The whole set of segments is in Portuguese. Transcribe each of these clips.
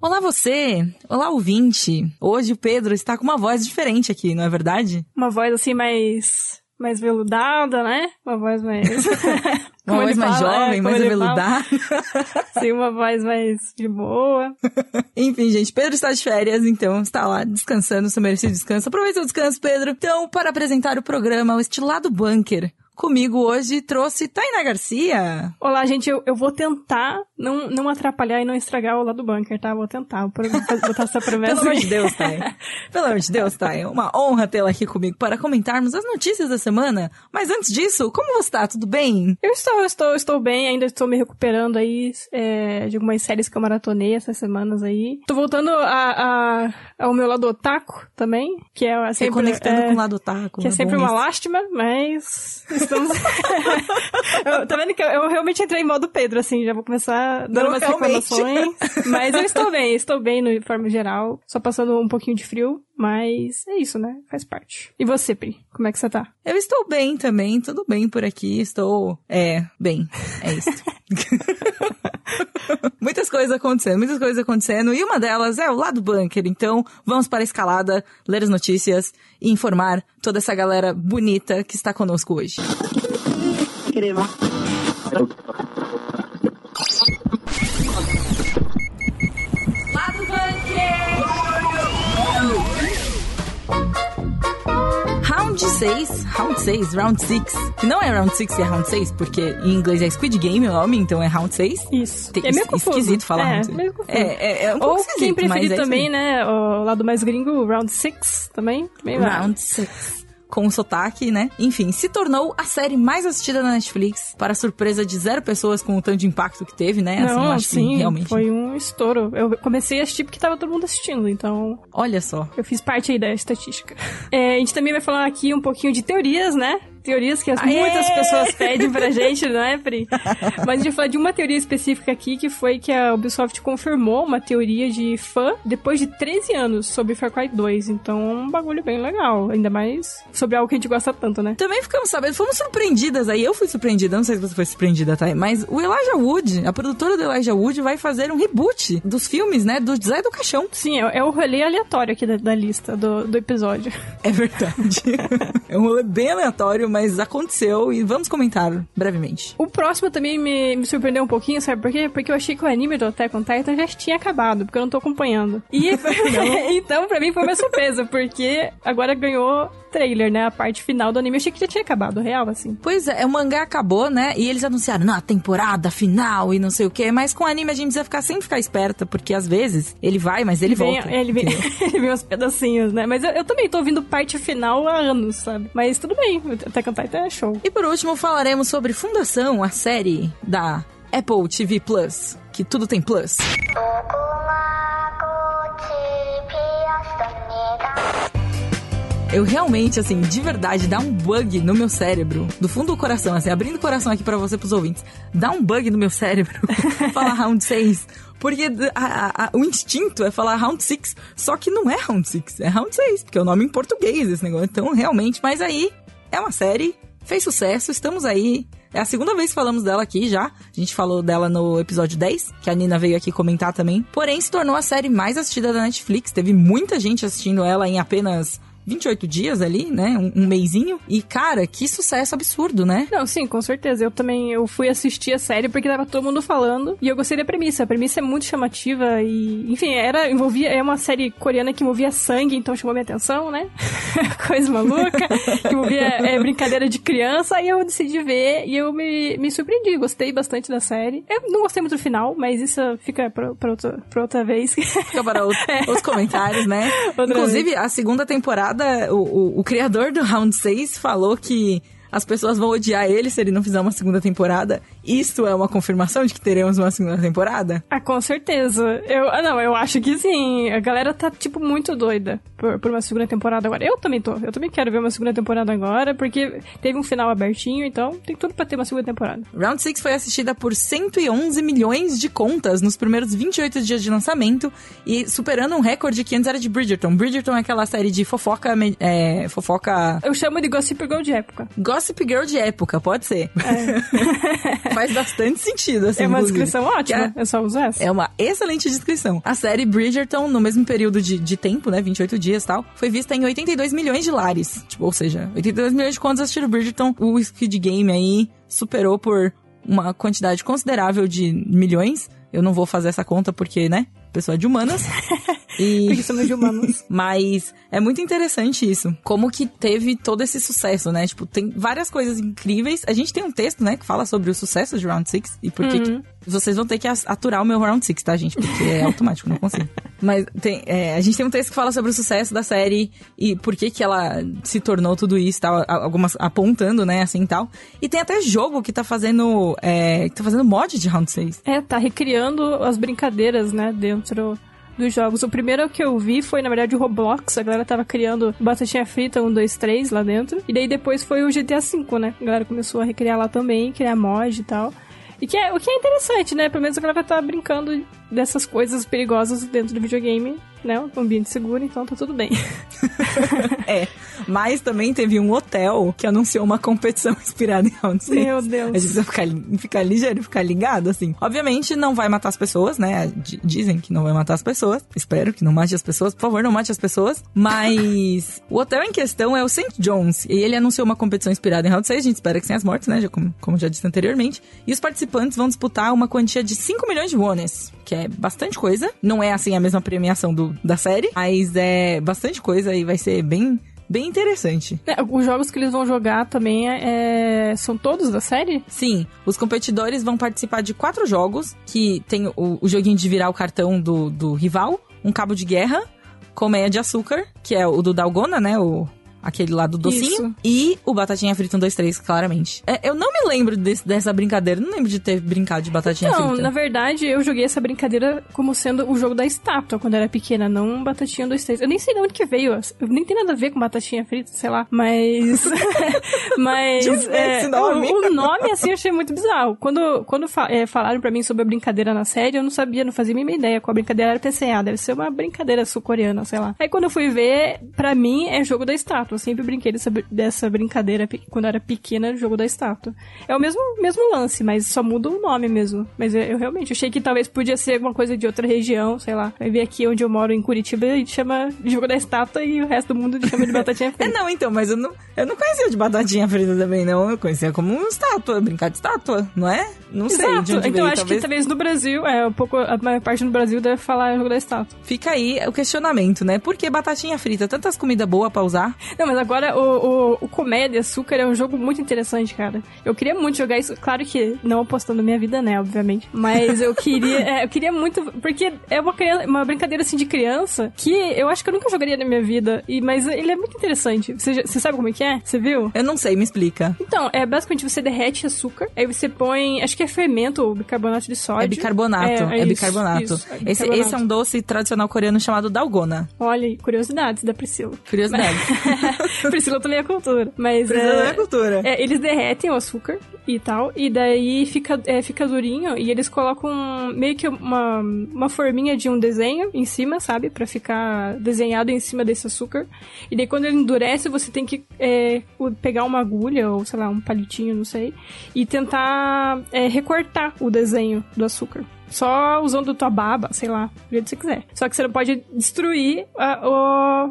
Olá você! Olá ouvinte! Hoje o Pedro está com uma voz diferente aqui, não é verdade? Uma voz assim mais mais veludada, né? Uma voz mais uma voz mais fala, jovem, é, mais veludada. Sim, uma voz mais de boa. Enfim, gente, Pedro está de férias, então está lá descansando, seu merecido descanso. Aproveita o descanso, Pedro. Então, para apresentar o programa O Estilado Bunker, Comigo hoje trouxe Tainá Garcia. Olá, gente. Eu, eu vou tentar não, não atrapalhar e não estragar o lado do bunker, tá? Vou tentar. Vou botar essa promessa. Pelo amor de Deus, Thay. Pelo amor de Deus, Thay. Uma honra tê-la aqui comigo para comentarmos as notícias da semana. Mas antes disso, como você está? Tudo bem? Eu estou, eu estou, estou bem. Ainda estou me recuperando aí é, de algumas séries que eu maratonei essas semanas aí. Tô voltando a, a, ao meu lado otaku também, que é sempre... Reconectando é, com o lado otaku. Que é, é sempre uma lástima, mas estamos. eu, tá vendo que eu, eu, realmente entrei em modo Pedro, assim, já vou começar dando Não, umas realmente. reclamações. Mas eu estou bem, estou bem no, de forma geral. Só passando um pouquinho de frio, mas é isso, né? Faz parte. E você, Pri? Como é que você tá? Eu estou bem também, tudo bem por aqui. Estou. É, bem. É isso. muitas coisas acontecendo, muitas coisas acontecendo. E uma delas é o lado bunker. Então, vamos para a escalada, ler as notícias e informar toda essa galera bonita que está conosco hoje. Crema. 6, Round 6, Round 6, que não é Round 6 é Round 6, porque em inglês é Squid Game o nome, então é Round 6. Isso. Tem, é meio esquisito falar é, Round 6. É, é, é um pouco Ou esquisito, quem preferir é também, né, o lado mais gringo, Round 6 também. Round 6 com sotaque, né? Enfim, se tornou a série mais assistida na Netflix, para surpresa de zero pessoas com o tanto de impacto que teve, né? Assim, Não, acho sim, que realmente. Foi um estouro. Eu comecei a assistir porque tava todo mundo assistindo, então. Olha só. Eu fiz parte aí da estatística. É, a gente também vai falar aqui um pouquinho de teorias, né? Teorias que as, muitas pessoas pedem pra gente, não é, Pri? Mas a gente vai falar de uma teoria específica aqui, que foi que a Ubisoft confirmou uma teoria de fã depois de 13 anos sobre Far Cry 2. Então, é um bagulho bem legal. Ainda mais sobre algo que a gente gosta tanto, né? Também ficamos sabendo, fomos surpreendidas aí. Eu fui surpreendida, não sei se você foi surpreendida, tá? Mas o Elijah Wood, a produtora do Elijah Wood, vai fazer um reboot dos filmes, né? Do Zé do Caixão. Sim, é, é o rolê aleatório aqui da, da lista do, do episódio. É verdade. é um rolê bem aleatório, mas mas aconteceu e vamos comentar brevemente. O próximo também me, me surpreendeu um pouquinho, sabe por quê? Porque eu achei que o anime do Attack on Titan já tinha acabado, porque eu não tô acompanhando. E então, pra mim foi uma surpresa, porque agora ganhou trailer, né? A parte final do anime. Eu achei que já tinha acabado, real, assim. Pois é, o mangá acabou, né? E eles anunciaram, na temporada final e não sei o quê. Mas com o anime a gente precisa ficar sempre ficar esperta, porque às vezes ele vai, mas ele vem, volta. Ele vem, ele vem uns pedacinhos, né? Mas eu, eu, também tô ouvindo parte final há anos, sabe? Mas tudo bem, até cantar até é show. E por último, falaremos sobre Fundação, a série da Apple TV Plus, que tudo tem plus. Eu realmente, assim, de verdade, dá um bug no meu cérebro, do fundo do coração, assim, abrindo o coração aqui para você, pros ouvintes, dá um bug no meu cérebro falar round 6. Porque a, a, o instinto é falar round 6, só que não é round 6, é round 6, porque é o nome em português esse negócio. Então, realmente, mas aí é uma série fez sucesso, estamos aí. É a segunda vez que falamos dela aqui já. A gente falou dela no episódio 10, que a Nina veio aqui comentar também. Porém, se tornou a série mais assistida da Netflix. Teve muita gente assistindo ela em apenas 28 dias ali, né? Um, um meizinho. E, cara, que sucesso absurdo, né? Não, sim, com certeza. Eu também eu fui assistir a série porque tava todo mundo falando. E eu gostei da premissa. A premissa é muito chamativa e, enfim, era, envolvia, é uma série coreana que envolvia sangue, então chamou minha atenção, né? Coisa maluca. que envolvia é, brincadeira de criança. Aí eu decidi ver e eu me, me surpreendi. Gostei bastante da série. Eu não gostei muito do final, mas isso fica pra, pra, outra, pra outra vez. Fica para outro, é. os comentários, né? Outra Inclusive, vez. a segunda temporada o, o, o criador do Round 6 falou que as pessoas vão odiar ele se ele não fizer uma segunda temporada. Isto é uma confirmação de que teremos uma segunda temporada? Ah, com certeza. Eu, ah, não, eu acho que sim. A galera tá, tipo, muito doida por, por, uma segunda temporada agora. Eu também tô. Eu também quero ver uma segunda temporada agora, porque teve um final abertinho, então tem tudo pra ter uma segunda temporada. Round 6 foi assistida por 111 milhões de contas nos primeiros 28 dias de lançamento e superando um recorde que antes era de Bridgerton. Bridgerton é aquela série de fofoca. É, fofoca. Eu chamo de Gossip Girl de época. Gossip Girl de época, pode ser. É. faz bastante sentido, assim. É uma inclusive. descrição ótima. É- Eu só uso essa. É uma excelente descrição. A série Bridgerton, no mesmo período de, de tempo, né, 28 dias e tal, foi vista em 82 milhões de lares. Tipo, ou seja, 82 milhões de contas assistiram Bridgerton. O Squid Game aí superou por uma quantidade considerável de milhões. Eu não vou fazer essa conta porque, né, pessoa de humanas. E... Porque somos de humanos. Mas é muito interessante isso. Como que teve todo esse sucesso, né? Tipo, tem várias coisas incríveis. A gente tem um texto, né, que fala sobre o sucesso de Round 6 e por que que... Vocês vão ter que aturar o meu Round 6, tá, gente? Porque é automático, não consigo. Mas tem, é, a gente tem um texto que fala sobre o sucesso da série e por que que ela se tornou tudo isso, tal, algumas apontando, né, assim, tal. E tem até jogo que tá fazendo, é, que tá fazendo mod de Round 6. É, tá recriando as brincadeiras, né, dentro dos jogos. O primeiro que eu vi foi, na verdade, o Roblox. A galera tava criando batatinha frita 1, 2, 3 lá dentro. E daí depois foi o GTA V, né? A galera começou a recriar lá também, criar mod e tal. E que é, o que é interessante, né? Pelo menos a galera tá brincando dessas coisas perigosas dentro do videogame, né? Um ambiente seguro, então tá tudo bem. É, mas também teve um hotel que anunciou uma competição inspirada em Round 6. Meu A gente Deus. precisa ficar, ficar ligeiro, ficar ligado, assim. Obviamente, não vai matar as pessoas, né? D- dizem que não vai matar as pessoas. Espero que não mate as pessoas. Por favor, não mate as pessoas. Mas o hotel em questão é o St. John's. E ele anunciou uma competição inspirada em Round 6. A gente espera que sem as mortes, né? Já, como, como já disse anteriormente. E os participantes vão disputar uma quantia de 5 milhões de wones. Que é bastante coisa. Não é, assim, a mesma premiação do, da série. Mas é bastante coisa e vai ser bem... Bem interessante. É, os jogos que eles vão jogar também é, é- são todos da série? Sim, os competidores vão participar de quatro jogos, que tem o, o joguinho de virar o cartão do, do rival, um cabo de guerra, colmeia de açúcar, que é o do Dalgona, né? O, aquele lá do docinho. Isso. E o Batatinha Frita 1, 2, 3, claramente. É, eu não me lembro desse- dessa brincadeira, não lembro de ter brincado de Batatinha Não, Frita. na verdade, eu joguei essa brincadeira como sendo o jogo da estátua quando era pequena, não batatinha 2, 3. Eu nem sei de onde que veio, eu nem tem nada a ver com batatinha frita, sei lá, mas... mas... É, nome? O, o nome, assim, eu achei muito bizarro. Quando, quando fa- é, falaram pra mim sobre a brincadeira na série, eu não sabia, não fazia a mínima ideia qual a brincadeira era. Eu pensei, ah, deve ser uma brincadeira sul-coreana, sei lá. Aí quando eu fui ver, pra mim, é jogo da estátua. Eu sempre brinquei dessa, dessa brincadeira quando eu era pequena, jogo da estátua. É o mesmo, mesmo lance, mas só muda o nome mesmo. Mas eu, eu realmente achei que talvez podia ser alguma coisa de outra região, sei lá. Vai ver aqui onde eu moro, em Curitiba, e chama de jogo da estátua e o resto do mundo chama de batatinha É, frita. não, então, mas eu não, eu não conhecia de batatinha frita também, não. Eu conhecia como uma estátua, brincar de estátua, não é? Não sei de Exato. onde Então veio, acho talvez... que talvez no Brasil, é, um pouco, a maior parte do Brasil deve falar jogo da estátua. Fica aí o questionamento, né? Por que batatinha frita? Tantas comidas boas pra usar. Não, mas agora o, o, o de Açúcar é um jogo muito interessante, cara. Eu queria muito jogar isso. Claro que não apostando na minha vida, né, obviamente. Mas eu queria, é, eu queria muito. Porque é uma, criança- uma brincadeira assim de criança que eu acho que eu nunca jogaria na minha vida. E, mas ele é muito interessante. Você, já- você sabe como é que é? Você viu? Eu não sei, me explica. Então, é basicamente você derrete açúcar, aí você põe, acho que é fermento ou bicarbonato de sódio. É bicarbonato, é, isso, bicarbonato. isso, é esse, bicarbonato. esse é um doce tradicional coreano chamado dalgona. Olha, aí, curiosidades da Priscila. Curiosidade. Priscila também é cultura. Mas Priscila é, é cultura. é, eles derretem o açúcar e tal, e daí fica, é, fica durinho, e eles colocam meio que uma, uma forminha de um desenho em cima, sabe? Pra ficar desenhado em cima desse açúcar. E daí quando ele endurece, você tem que é, pegar uma agulha, ou sei lá, um palitinho, não sei, e tentar é, recortar o desenho do açúcar. Só usando tua baba, sei lá, do jeito que você quiser. Só que você não pode destruir a-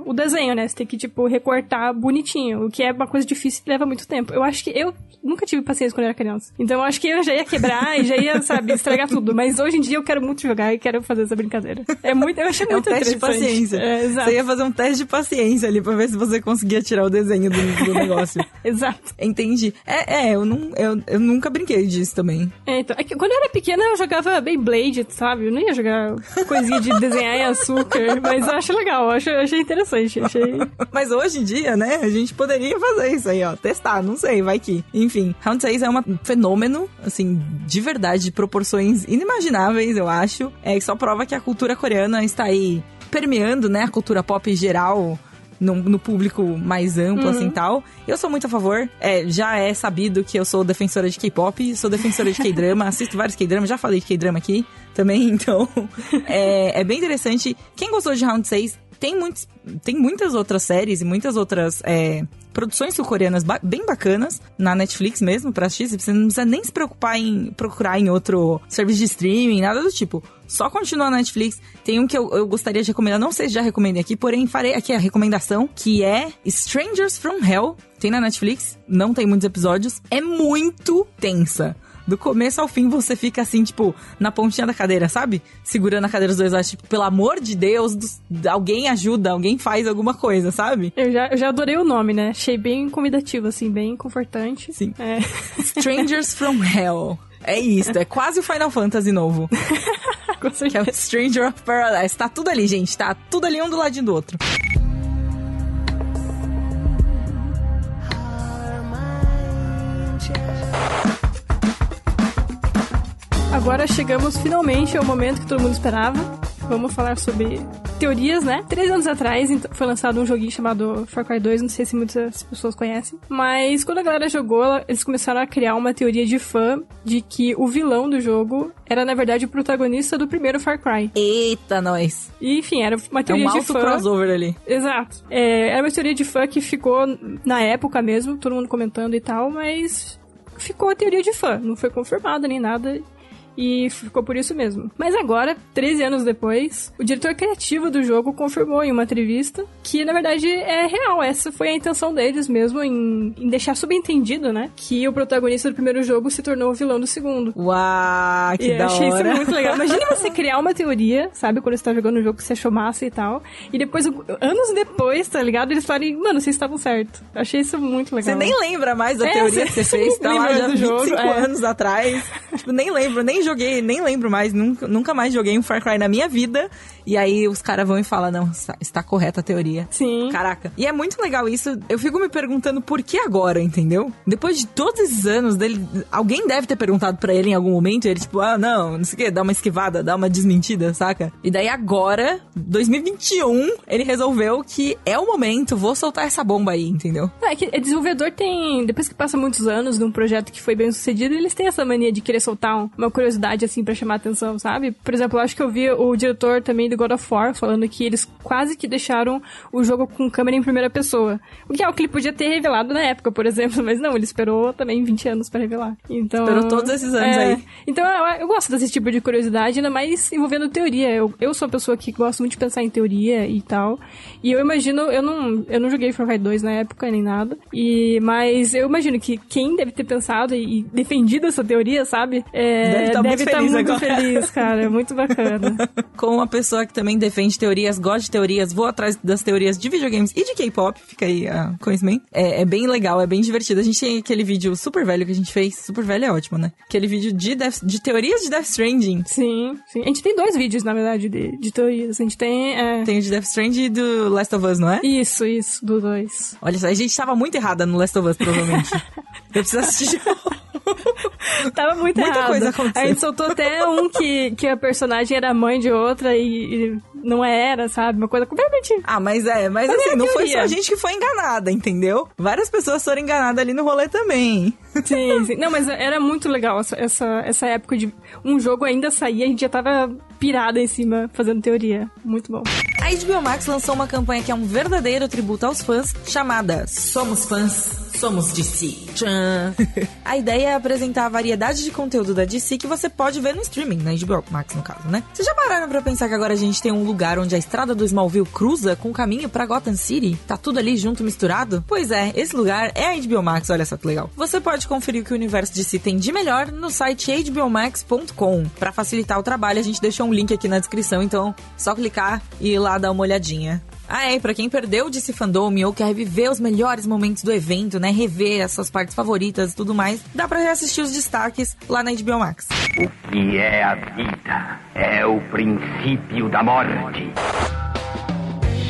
o, o desenho, né? Você tem que, tipo, recortar bonitinho. O que é uma coisa difícil e leva muito tempo. Eu acho que eu nunca tive paciência quando eu era criança. Então eu acho que eu já ia quebrar e já ia, sabe, estragar tudo. Mas hoje em dia eu quero muito jogar e quero fazer essa brincadeira. É muito, eu achei É um teste de paciência. É, exato. Você ia fazer um teste de paciência ali pra ver se você conseguia tirar o desenho do, do negócio. Exato. Entendi. É, é eu, não, eu, eu nunca brinquei disso também. É, então, é que quando eu era pequena eu jogava Beyblade, sabe? Eu não ia jogar coisinha de desenhar em açúcar, mas eu acho legal, eu acho, eu achei interessante, achei... Mas hoje em dia, né, a gente poderia fazer isso aí, ó. Testar, não sei, vai que. Enfim, Round 6 é um fenômeno, assim, de verdade, de proporções inimagináveis, eu acho. É só prova que a cultura coreana está aí permeando, né, a cultura pop em geral. No, no público mais amplo, assim, tal. Eu sou muito a favor. É, já é sabido que eu sou defensora de K-pop, sou defensora de K-drama, assisto vários K-dramas, já falei de K-drama aqui também, então... é, é bem interessante. Quem gostou de Round 6, tem, muitos, tem muitas outras séries e muitas outras é, produções sul-coreanas ba bem bacanas na Netflix mesmo pra assistir. Você não precisa nem se preocupar em procurar em outro serviço de streaming, nada do tipo. Só continua na Netflix. Tem um que eu, eu gostaria de recomendar, não sei se já recomendei aqui, porém farei aqui a recomendação, que é Strangers from Hell. Tem na Netflix, não tem muitos episódios. É muito tensa. Do começo ao fim você fica assim, tipo, na pontinha da cadeira, sabe? Segurando a cadeira dos dois lados, tipo, pelo amor de Deus, do, alguém ajuda, alguém faz alguma coisa, sabe? Eu já, eu já adorei o nome, né? Achei bem convidativo, assim, bem confortante. Sim. É. Strangers from Hell. É isso, é quase o Final Fantasy novo. que é o Stranger of Paradise. Tá tudo ali, gente. Tá tudo ali um do ladinho do outro. Agora chegamos finalmente ao momento que todo mundo esperava. Vamos falar sobre teorias, né? Três anos atrás foi lançado um joguinho chamado Far Cry 2, não sei se muitas pessoas conhecem. Mas quando a galera jogou, eles começaram a criar uma teoria de fã de que o vilão do jogo era, na verdade, o protagonista do primeiro Far Cry. Eita, nós! E, enfim, era uma teoria é um de fã. crossover ali. Exato. É, era uma teoria de fã que ficou na época mesmo, todo mundo comentando e tal, mas ficou a teoria de fã. Não foi confirmada nem nada e ficou por isso mesmo. Mas agora, 13 anos depois, o diretor criativo do jogo confirmou em uma entrevista que, na verdade, é real. Essa foi a intenção deles mesmo em, em deixar subentendido, né? Que o protagonista do primeiro jogo se tornou o vilão do segundo. Uau, que e da achei hora. isso muito legal. Imagina você criar uma teoria, sabe? Quando você tá jogando um jogo que você achou massa e tal. E depois, anos depois, tá ligado? Eles falarem, mano, vocês estavam certos. Achei isso muito legal. Você nem lembra mais da é, teoria que você fez, tá lá já 25 jogo, é. anos atrás. tipo, nem lembro, nem joguei, nem lembro mais, nunca, nunca mais joguei um Far Cry na minha vida. E aí os caras vão e falam, não, está correta a teoria. Sim. Caraca. E é muito legal isso. Eu fico me perguntando por que agora, entendeu? Depois de todos esses anos dele, alguém deve ter perguntado para ele em algum momento, e ele tipo, ah, não, não sei o que, dá uma esquivada, dá uma desmentida, saca? E daí agora, 2021, ele resolveu que é o momento, vou soltar essa bomba aí, entendeu? É que desenvolvedor tem, depois que passa muitos anos num projeto que foi bem sucedido, eles têm essa mania de querer soltar uma curiosidade assim para chamar atenção, sabe? Por exemplo, eu acho que eu vi o diretor também do God of War falando que eles quase que deixaram o jogo com câmera em primeira pessoa. O que é o que ele podia ter revelado na época, por exemplo, mas não, ele esperou também 20 anos para revelar. Então, esperou todos esses anos é, aí. Então eu, eu, gosto desse tipo de curiosidade, ainda mais envolvendo teoria. Eu, eu sou uma pessoa que gosto muito de pensar em teoria e tal. E eu imagino, eu não, eu não joguei Far Cry 2 na época nem nada. E, mas eu imagino que quem deve ter pensado e, e defendido essa teoria, sabe? É, deve estar tá muito, muito, feliz, muito feliz, cara. É muito bacana. Com uma pessoa que também defende teorias, gosta de teorias, vou atrás das teorias de videogames e de K-pop, fica aí a uh, conhecimento. É, é, bem legal, é bem divertido. A gente tem aquele vídeo super velho que a gente fez, super velho é ótimo, né? Aquele vídeo de, Death, de teorias de Death Stranding. Sim, sim. A gente tem dois vídeos, na verdade, de, de teorias. A gente tem... É... Tem o de Death Stranding e do Last of Us, não é? Isso, isso, do dois. Olha só, a gente tava muito errada no Last of Us, provavelmente. Eu preciso assistir de novo. Tava muito Muita errado. coisa. A gente soltou até um que, que a personagem era mãe de outra e, e não era, sabe? Uma coisa completamente. Ah, mas é, mas, mas assim, é não foi só a gente que foi enganada, entendeu? Várias pessoas foram enganadas ali no rolê também. Sim, sim. Não, mas era muito legal essa, essa, essa época de um jogo ainda saía, a gente já tava pirada em cima fazendo teoria. Muito bom. A HBO Max lançou uma campanha que é um verdadeiro tributo aos fãs, chamada Somos Fãs, Somos DC. Tchan. a ideia é apresentar a variedade de conteúdo da DC que você pode ver no streaming, na HBO Max no caso, né? Vocês já pararam pra pensar que agora a gente tem um lugar onde a estrada do Smallville cruza com o caminho pra Gotham City? Tá tudo ali junto, misturado? Pois é, esse lugar é a HBO Max, olha só que legal. Você pode conferir o que o universo DC tem de melhor no site hbomax.com. Pra facilitar o trabalho, a gente deixou um link aqui na descrição, então só clicar e ir lá dar uma olhadinha. Ah, é, pra quem perdeu o DC Fandom ou quer reviver os melhores momentos do evento, né, rever as suas partes favoritas e tudo mais, dá pra reassistir os destaques lá na HBO Max. O que é a vida? É o princípio da morte.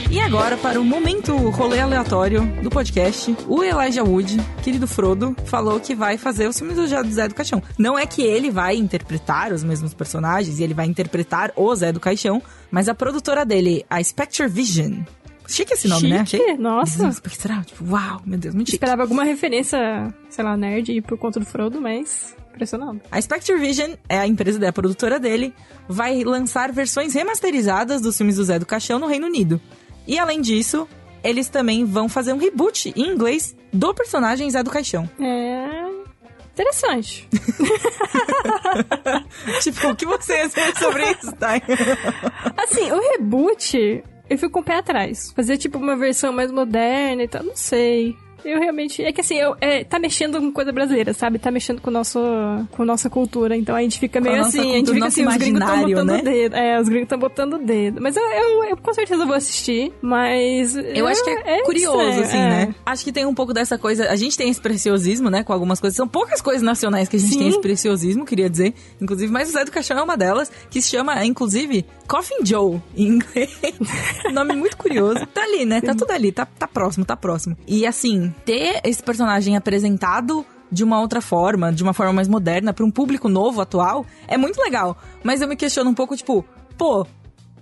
E agora, para o momento rolê aleatório do podcast, o Elijah Wood, querido Frodo, falou que vai fazer o filme do Zé do Caixão. Não é que ele vai interpretar os mesmos personagens e ele vai interpretar o Zé do Caixão, mas a produtora dele, a Spectre Vision, Chique esse nome, chique. né? Achei. Nossa. Espectral. Tipo, uau, meu Deus, muito chique. Esperava alguma referência, sei lá, nerd por conta do Frodo, mas impressionante. A Spectre Vision é a empresa da produtora dele, vai lançar versões remasterizadas dos filmes do Zé do Caixão no Reino Unido. E além disso, eles também vão fazer um reboot em inglês do personagem Zé do Caixão. É. Interessante. tipo, o que você dizer sobre isso, tá? Assim, o reboot, eu fico com o pé atrás. Fazer tipo uma versão mais moderna e tal, não sei. Eu realmente. É que assim, eu, é, tá mexendo com coisa brasileira, sabe? Tá mexendo com, nosso, com nossa cultura. Então a gente fica meio assim. a gente fica assim, os gringos estão botando né? o dedo. É, os gringos estão botando o dedo. Mas eu, eu, eu, com certeza vou assistir. Mas. Eu acho que é, é curioso, estranho, assim, é. né? Acho que tem um pouco dessa coisa. A gente tem esse preciosismo, né? Com algumas coisas. São poucas coisas nacionais que a gente Sim. tem esse preciosismo, queria dizer. Inclusive, mas o Zé do Caixão é uma delas, que se chama, inclusive, Coffin Joe, em inglês. Nome muito curioso. Tá ali, né? Tá tudo ali. Tá, tá próximo, tá próximo. E assim, ter esse personagem apresentado de uma outra forma, de uma forma mais moderna, para um público novo, atual, é muito legal. Mas eu me questiono um pouco, tipo, pô,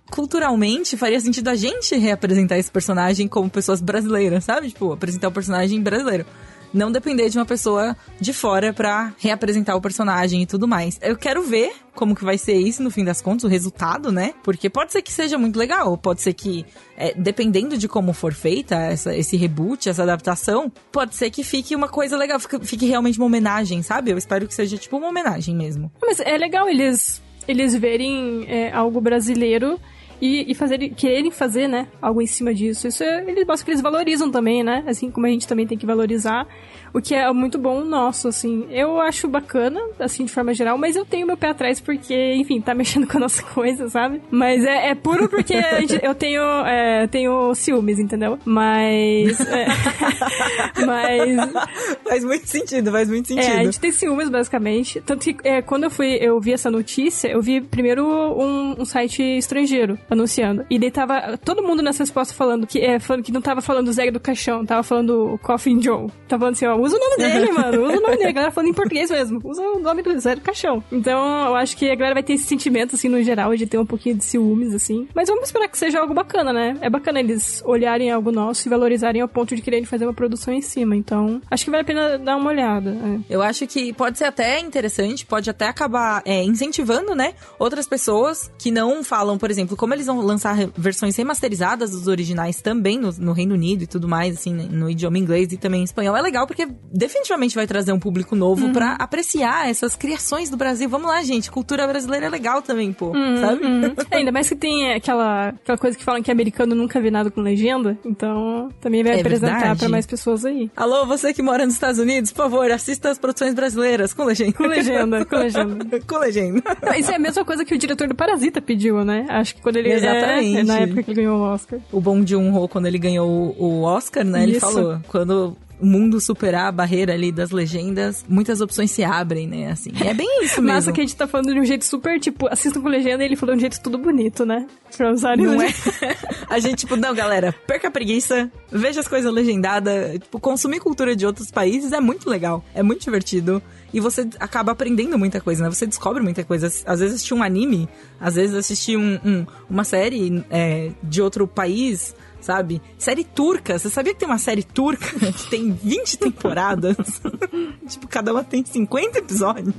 culturalmente faria sentido a gente reapresentar esse personagem como pessoas brasileiras, sabe? Tipo, apresentar o personagem brasileiro não depender de uma pessoa de fora para reapresentar o personagem e tudo mais. Eu quero ver como que vai ser isso no fim das contas, o resultado, né? Porque pode ser que seja muito legal, pode ser que, é, dependendo de como for feita essa, esse reboot, essa adaptação, pode ser que fique uma coisa legal, fique, fique realmente uma homenagem, sabe? Eu espero que seja tipo uma homenagem mesmo. Mas é legal eles, eles verem é, algo brasileiro e, e fazer, quererem fazer, né, algo em cima disso. Isso é, eles mostram que eles valorizam também, né? Assim como a gente também tem que valorizar o que é muito bom nosso, assim. Eu acho bacana, assim, de forma geral, mas eu tenho meu pé atrás porque, enfim, tá mexendo com a nossa coisa, sabe? Mas é, é puro porque eu tenho, é, tenho ciúmes, entendeu? Mas. É, mas. Faz muito sentido, faz muito sentido. É, a gente tem ciúmes, basicamente. Tanto que é, quando eu fui, eu vi essa notícia, eu vi primeiro um, um site estrangeiro anunciando. E daí tava todo mundo nessa resposta falando que, é, falando que não tava falando Zé do Caixão, tava falando Coffin Joe. Tava falando assim, ó, usa o nome dele, mano. Usa o nome dele. A galera falando em português mesmo. Usa o nome do Zé do Caixão. Então, eu acho que a galera vai ter esse sentimento, assim, no geral, de ter um pouquinho de ciúmes, assim. Mas vamos esperar que seja algo bacana, né? É bacana eles olharem algo nosso e valorizarem ao ponto de quererem fazer uma produção em cima. Então, acho que vale a pena dar uma olhada. É. Eu acho que pode ser até interessante, pode até acabar é, incentivando, né? Outras pessoas que não falam, por exemplo, como eles vão lançar versões remasterizadas dos originais também no, no Reino Unido e tudo mais, assim, no idioma inglês e também em espanhol. É legal porque definitivamente vai trazer um público novo uhum. para apreciar essas criações do Brasil. Vamos lá, gente. Cultura brasileira é legal também, pô. Uhum, sabe? Uhum. É, ainda mais que tem aquela, aquela coisa que falam que americano nunca vê nada com legenda. Então, também vai é apresentar para mais pessoas aí. Alô, você que mora nos Estados Unidos, por favor, assista as produções brasileiras com legenda. Com legenda, com legenda. com legenda. Isso é a mesma coisa que o diretor do Parasita pediu, né? Acho que quando ele... Exatamente. É, na época que ele ganhou o Oscar. O bom de um ho quando ele ganhou o Oscar, né? Ele falou, quando o mundo superar a barreira ali das legendas, muitas opções se abrem, né? Assim, é bem isso mesmo. Massa que a gente tá falando de um jeito super, tipo, assistam com legenda e ele falou de um jeito tudo bonito, né? Pra usarem Não é? a gente, tipo, não, galera, perca a preguiça, veja as coisas legendadas. Tipo, consumir cultura de outros países é muito legal, é muito divertido. E você acaba aprendendo muita coisa, né? Você descobre muita coisa. Às vezes assistir um anime, às vezes assistir um, um uma série é, de outro país sabe? Série turca. Você sabia que tem uma série turca que tem 20 temporadas? tipo, cada uma tem 50 episódios.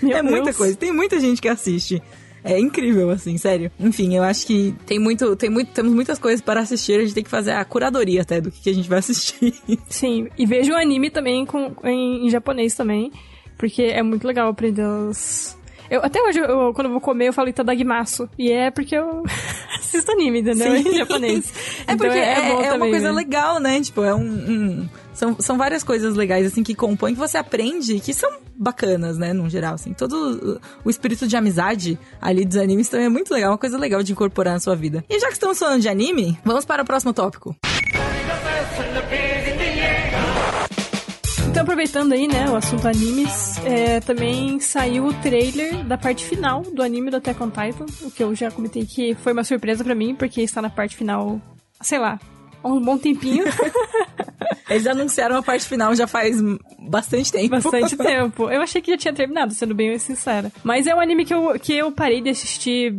Meu é Deus. muita coisa. Tem muita gente que assiste. É incrível, assim, sério. Enfim, eu acho que tem muito, tem muito, temos muitas coisas para assistir. A gente tem que fazer a curadoria até do que, a gente vai assistir. Sim, e vejo o anime também com, em, em japonês também. Porque é muito legal aprender os, eu, até hoje, eu, quando eu vou comer, eu falo Itadagimasu. E é porque eu assisto anime, entendeu? Sim. Em japonês. É então porque é, é, é, é uma coisa né? legal, né? Tipo, é um... um... São, são várias coisas legais, assim, que compõem, que você aprende, que são bacanas, né, no geral, assim. Todo o espírito de amizade ali dos animes também é muito legal, uma coisa legal de incorporar na sua vida. E já que estamos falando de anime, vamos para o próximo tópico. Então, aproveitando aí, né, o assunto animes, é, também saiu o trailer da parte final do anime do Attack on Titan, o que eu já comentei que foi uma surpresa para mim, porque está na parte final, sei lá, há um bom tempinho. Eles anunciaram a parte final já faz bastante tempo. Bastante tempo. Eu achei que já tinha terminado, sendo bem sincera. Mas é um anime que eu, que eu parei de assistir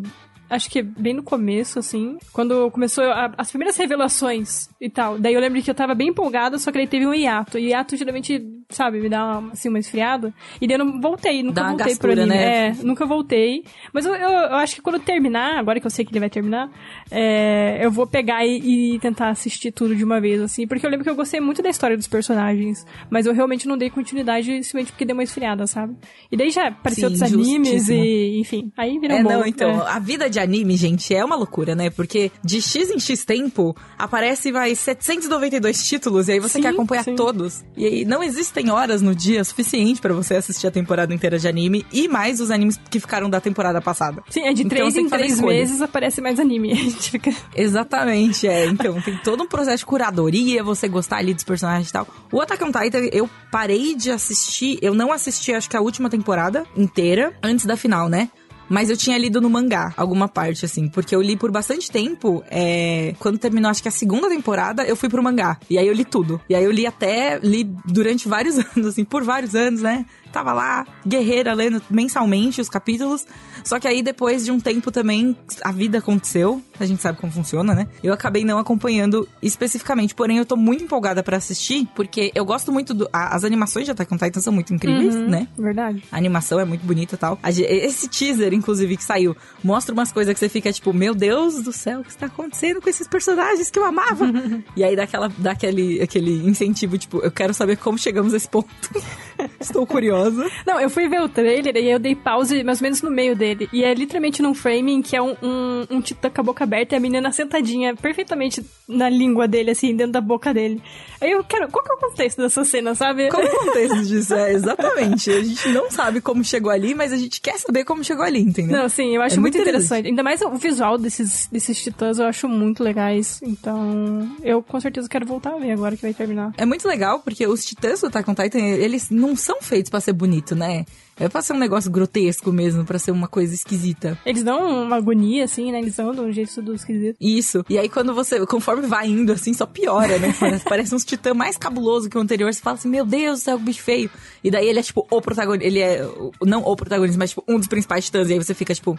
acho que bem no começo, assim, quando começou a, as primeiras revelações e tal. Daí eu lembro que eu tava bem empolgada, só que aí teve um hiato. E hiato geralmente sabe, me dá uma, assim, uma esfriada. E daí eu não voltei, nunca voltei pro gastura, anime. né? É, nunca voltei. Mas eu, eu, eu acho que quando terminar, agora que eu sei que ele vai terminar, é, eu vou pegar e, e tentar assistir tudo de uma vez, assim. Porque eu lembro que eu gostei muito da história dos personagens. Mas eu realmente não dei continuidade simplesmente porque deu uma esfriada, sabe? E daí já apareceu Sim, outros animes e, enfim, aí virou É, um não, então, É. a vida de anime, gente, é uma loucura, né? Porque de X em X tempo, aparece mais 792 títulos, e aí você Sim, quer acompanhar sim. todos. E aí não existem horas no dia suficiente pra você assistir a temporada inteira de anime, e mais os animes que ficaram da temporada passada. Sim, é de Então três tem em três escolha. meses aparece mais anime. A gente fica. Exatamente, é. Então, tem todo um processo de curadoria, você gostar ali dos personagens e tal. O Attack on Titan, eu parei de assistir, eu não assisti, acho que a última temporada inteira, antes da final, né? Mas eu tinha lido no mangá, alguma parte, assim. Porque eu li por bastante tempo. é, Quando terminou, acho que a segunda temporada, eu fui pro mangá. E aí eu li tudo. E aí eu li até. Li durante vários anos, assim, por vários anos, né? Tava lá, guerreira, lendo mensalmente os capítulos. Só que aí, depois de um tempo também, a vida aconteceu. A gente sabe como funciona, né? Eu acabei não acompanhando especificamente. Porém, eu tô muito empolgada pra assistir, porque eu gosto muito do. a- As animações de Attack on Titan são muito incríveis, Uhum, né? Verdade. A animação é muito bonita e tal. A Esse teaser, inclusive, que saiu, mostra umas coisas que você fica tipo, meu Deus do céu, o que está acontecendo com esses personagens que eu amava? e aí dá, aquela, dá aquele, aquele incentivo, tipo, eu quero saber como chegamos a esse ponto. Estou curiosa. Não, eu fui ver o trailer e eu dei pause mais ou menos no meio dele. E é literalmente num framing que é um, um, um titã com a boca aberta e a menina sentadinha perfeitamente na língua dele, assim, dentro da boca dele. Aí eu quero. Qual que é o contexto dessa cena, sabe? Qual o contexto disso? É, exatamente. A gente não sabe como chegou ali, mas a gente quer saber como chegou ali, entendeu? Não, sim, eu acho É muito muito interessante. Ainda mais o visual desses, desses titãs eu acho muito legais. Então, eu com certeza quero voltar a ver agora que vai terminar. É muito legal, porque os titãs do Attack on Titan, eles não são feitos pra ser bonito, né? É pra ser um negócio grotesco mesmo, pra ser uma coisa esquisita. Eles dão uma agonia, assim, né? Eles andam de um jeito tudo esquisito. Isso. E aí, quando você, conforme vai indo, assim, só piora, né? Parece, parece uns titã mais cabuloso que o anterior. Você fala assim, meu Deus do céu, que bicho feio. E daí ele é, tipo, o protagonista. Ele é, não o protagonista, mas, tipo, um dos principais titãs. E aí você fica, tipo,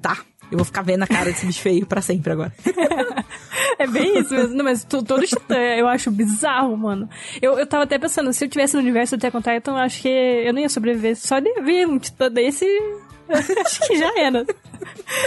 tá, eu vou ficar vendo a cara desse bicho feio pra sempre agora. É bem isso mesmo. Não, mas to- todo titã eu acho bizarro, mano. Eu, eu tava até pensando, se eu tivesse no universo do Attack on Titan, eu acho que eu não ia sobreviver. Só de ver um titã desse, acho que já era.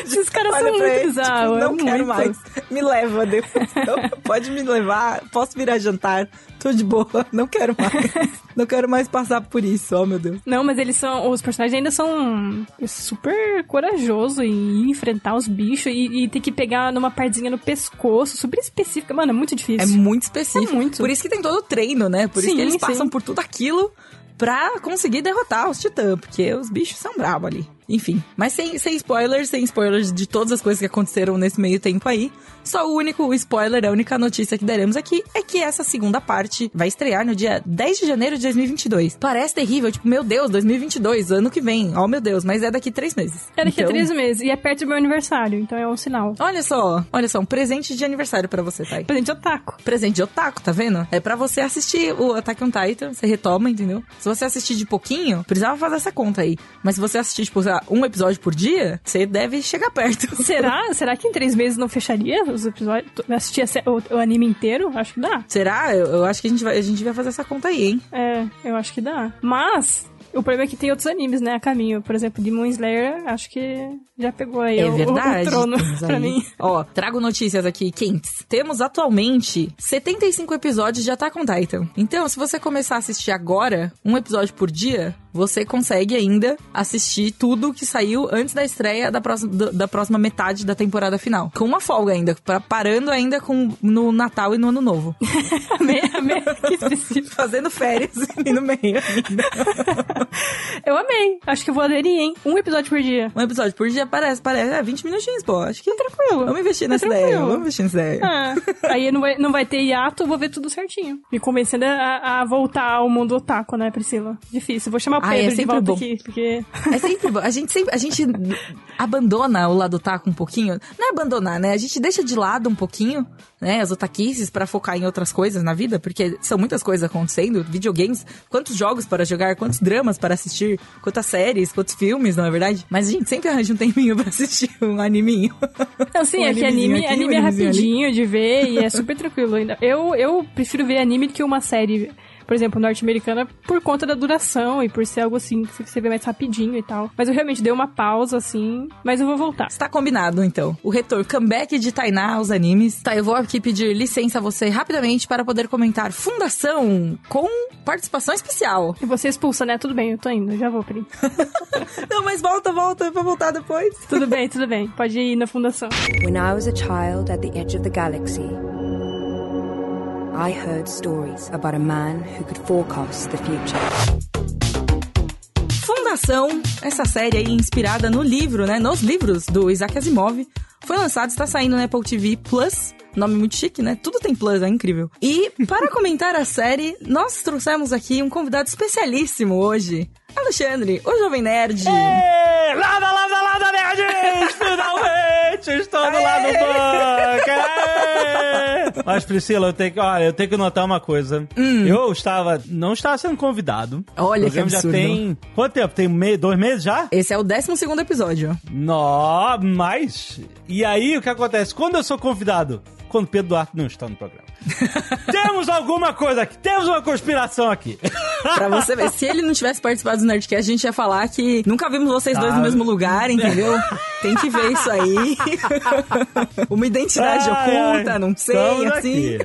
Esses caras são Olha pra muito ele, bizarros. tipo, não é quero muito. mais. Me leva depois. Não, pode me levar, posso virar jantar. Tô de boa, não quero mais. Não quero mais passar por isso, oh meu Deus. Não, mas eles são. Os personagens ainda são super corajosos em enfrentar os bichos e, e ter que pegar numa partezinha no pescoço, super específica. Mano, é muito É difícil. muito específico. É muito. Por isso que tem todo o treino, né? Por isso Sim, que eles sim. passam por tudo aquilo pra conseguir derrotar os titãs, porque os bichos são bravos ali. Enfim, mas sem, sem spoilers, sem spoilers de todas as coisas que aconteceram nesse meio tempo aí. Só o único spoiler, a única notícia que daremos aqui é que essa segunda parte vai estrear no dia 10 de janeiro de 2022. Parece terrível, tipo, meu Deus, 2022, ano que vem. Oh, meu Deus, mas é daqui três meses. É daqui a Então, três meses. E é perto do meu aniversário, então é um sinal. Olha só, olha só, um presente de aniversário pra você, Thay. Presente otaku. presente de otaku, tá vendo? É pra você assistir o Attack on Titan, você retoma, entendeu? Se você assistir de pouquinho, precisava fazer essa conta aí. Mas se você assistir, tipo, sei lá, um episódio por dia, você deve chegar perto. Será? Será que em três meses não fecharia os episódios? Assistir o, o anime inteiro? Acho que dá. Será? Eu, eu acho que a gente, vai, a gente vai fazer essa conta aí, hein? É, eu acho que dá. Mas, o problema é que tem outros animes, né, a caminho. Por exemplo, Demon Slayer, acho que já pegou aí É o, verdade. o trono pra mim. Ó, trago notícias aqui quentes. Temos atualmente 75 episódios de Attack on Titan. Então, se você começar a assistir agora, um episódio por dia, você consegue ainda assistir tudo que saiu antes da estreia da próxima, da próxima metade da temporada final. Com uma folga ainda, pra- parando ainda com, no Natal e no Ano Novo. amei, amei. Fazendo férias e no meio ainda. Eu amei. Acho que eu vou aderir, hein? Um episódio por dia. Um episódio por dia parece, parece. É, 20 minutinhos, pô. Acho que Tranquilo. Vamos investir nessa ideia. Vamos investir nessa ideia. Ah, aí não vai, não vai ter hiato, eu vou ver tudo certinho. Me convencendo a, a voltar ao mundo otaku, né, Priscila? Difícil. Vou chamar Ah, Pedro é sempre bom. aqui, porque... É sempre bom. A gente sempre. A gente abandona o lado otaku um pouquinho. Não é abandonar, né? A gente deixa de lado um pouquinho, né? As otaquices pra focar em outras coisas na vida, porque são muitas coisas acontecendo. Videogames, quantos jogos para jogar, quantos dramas para assistir, quantas séries, quantos filmes, não é verdade? Mas a gente sempre arranja um tempinho pra assistir um animinho. Não, sim, Um é que anime, aqui, anime um é animezinho ali. rapidinho de ver e é super tranquilo ainda. Eu, eu prefiro ver anime do que uma série. Por exemplo, norte-americana, por conta da duração e por ser algo assim que você vê mais rapidinho e tal. Mas eu realmente dei uma pausa, assim, mas eu vou voltar. Está combinado, então. O retorno, comeback de Tainá aos animes. Tá, eu vou aqui pedir licença a você rapidamente para poder comentar Fundação com participação especial. E você expulsa, né? Tudo bem, eu tô indo, já vou, Pri. Não, mas volta, volta, pra voltar depois. tudo bem, tudo bem. Pode ir na fundação. When I was a child at the edge of the galaxy, I heard stories about a man who could forecast the future. Fundação, essa série aí inspirada no livro, né? Nos livros do Isaac Asimov, foi lançado, está saindo na Apple TV Plus. Nome muito chique, né? Tudo tem Plus, é incrível. E para comentar a série, nós trouxemos aqui um convidado especialíssimo hoje. Alexandre, o Jovem Nerd. Ê, Lada, lada, lada, nerds! Finalmente estou do lado do bunker! Mas, Priscila, eu tenho que, olha, eu tenho que notar uma coisa. Eu estava, não estava sendo convidado. Olha que programa já absurdo. tem, quanto tempo? Tem me- dois meses já? Esse é o 12 segundo episódio. Nó, mais. E aí, o que acontece? Quando eu sou convidado? Quando Pedro Duarte não está no programa. temos alguma coisa aqui, temos uma conspiração aqui. Pra você ver, se ele não tivesse participado do Nerdcast, a gente ia falar que nunca vimos vocês dois Tá. no mesmo lugar, entendeu? Tem que ver isso aí. Uma identidade Ai, oculta, ai, não sei, assim.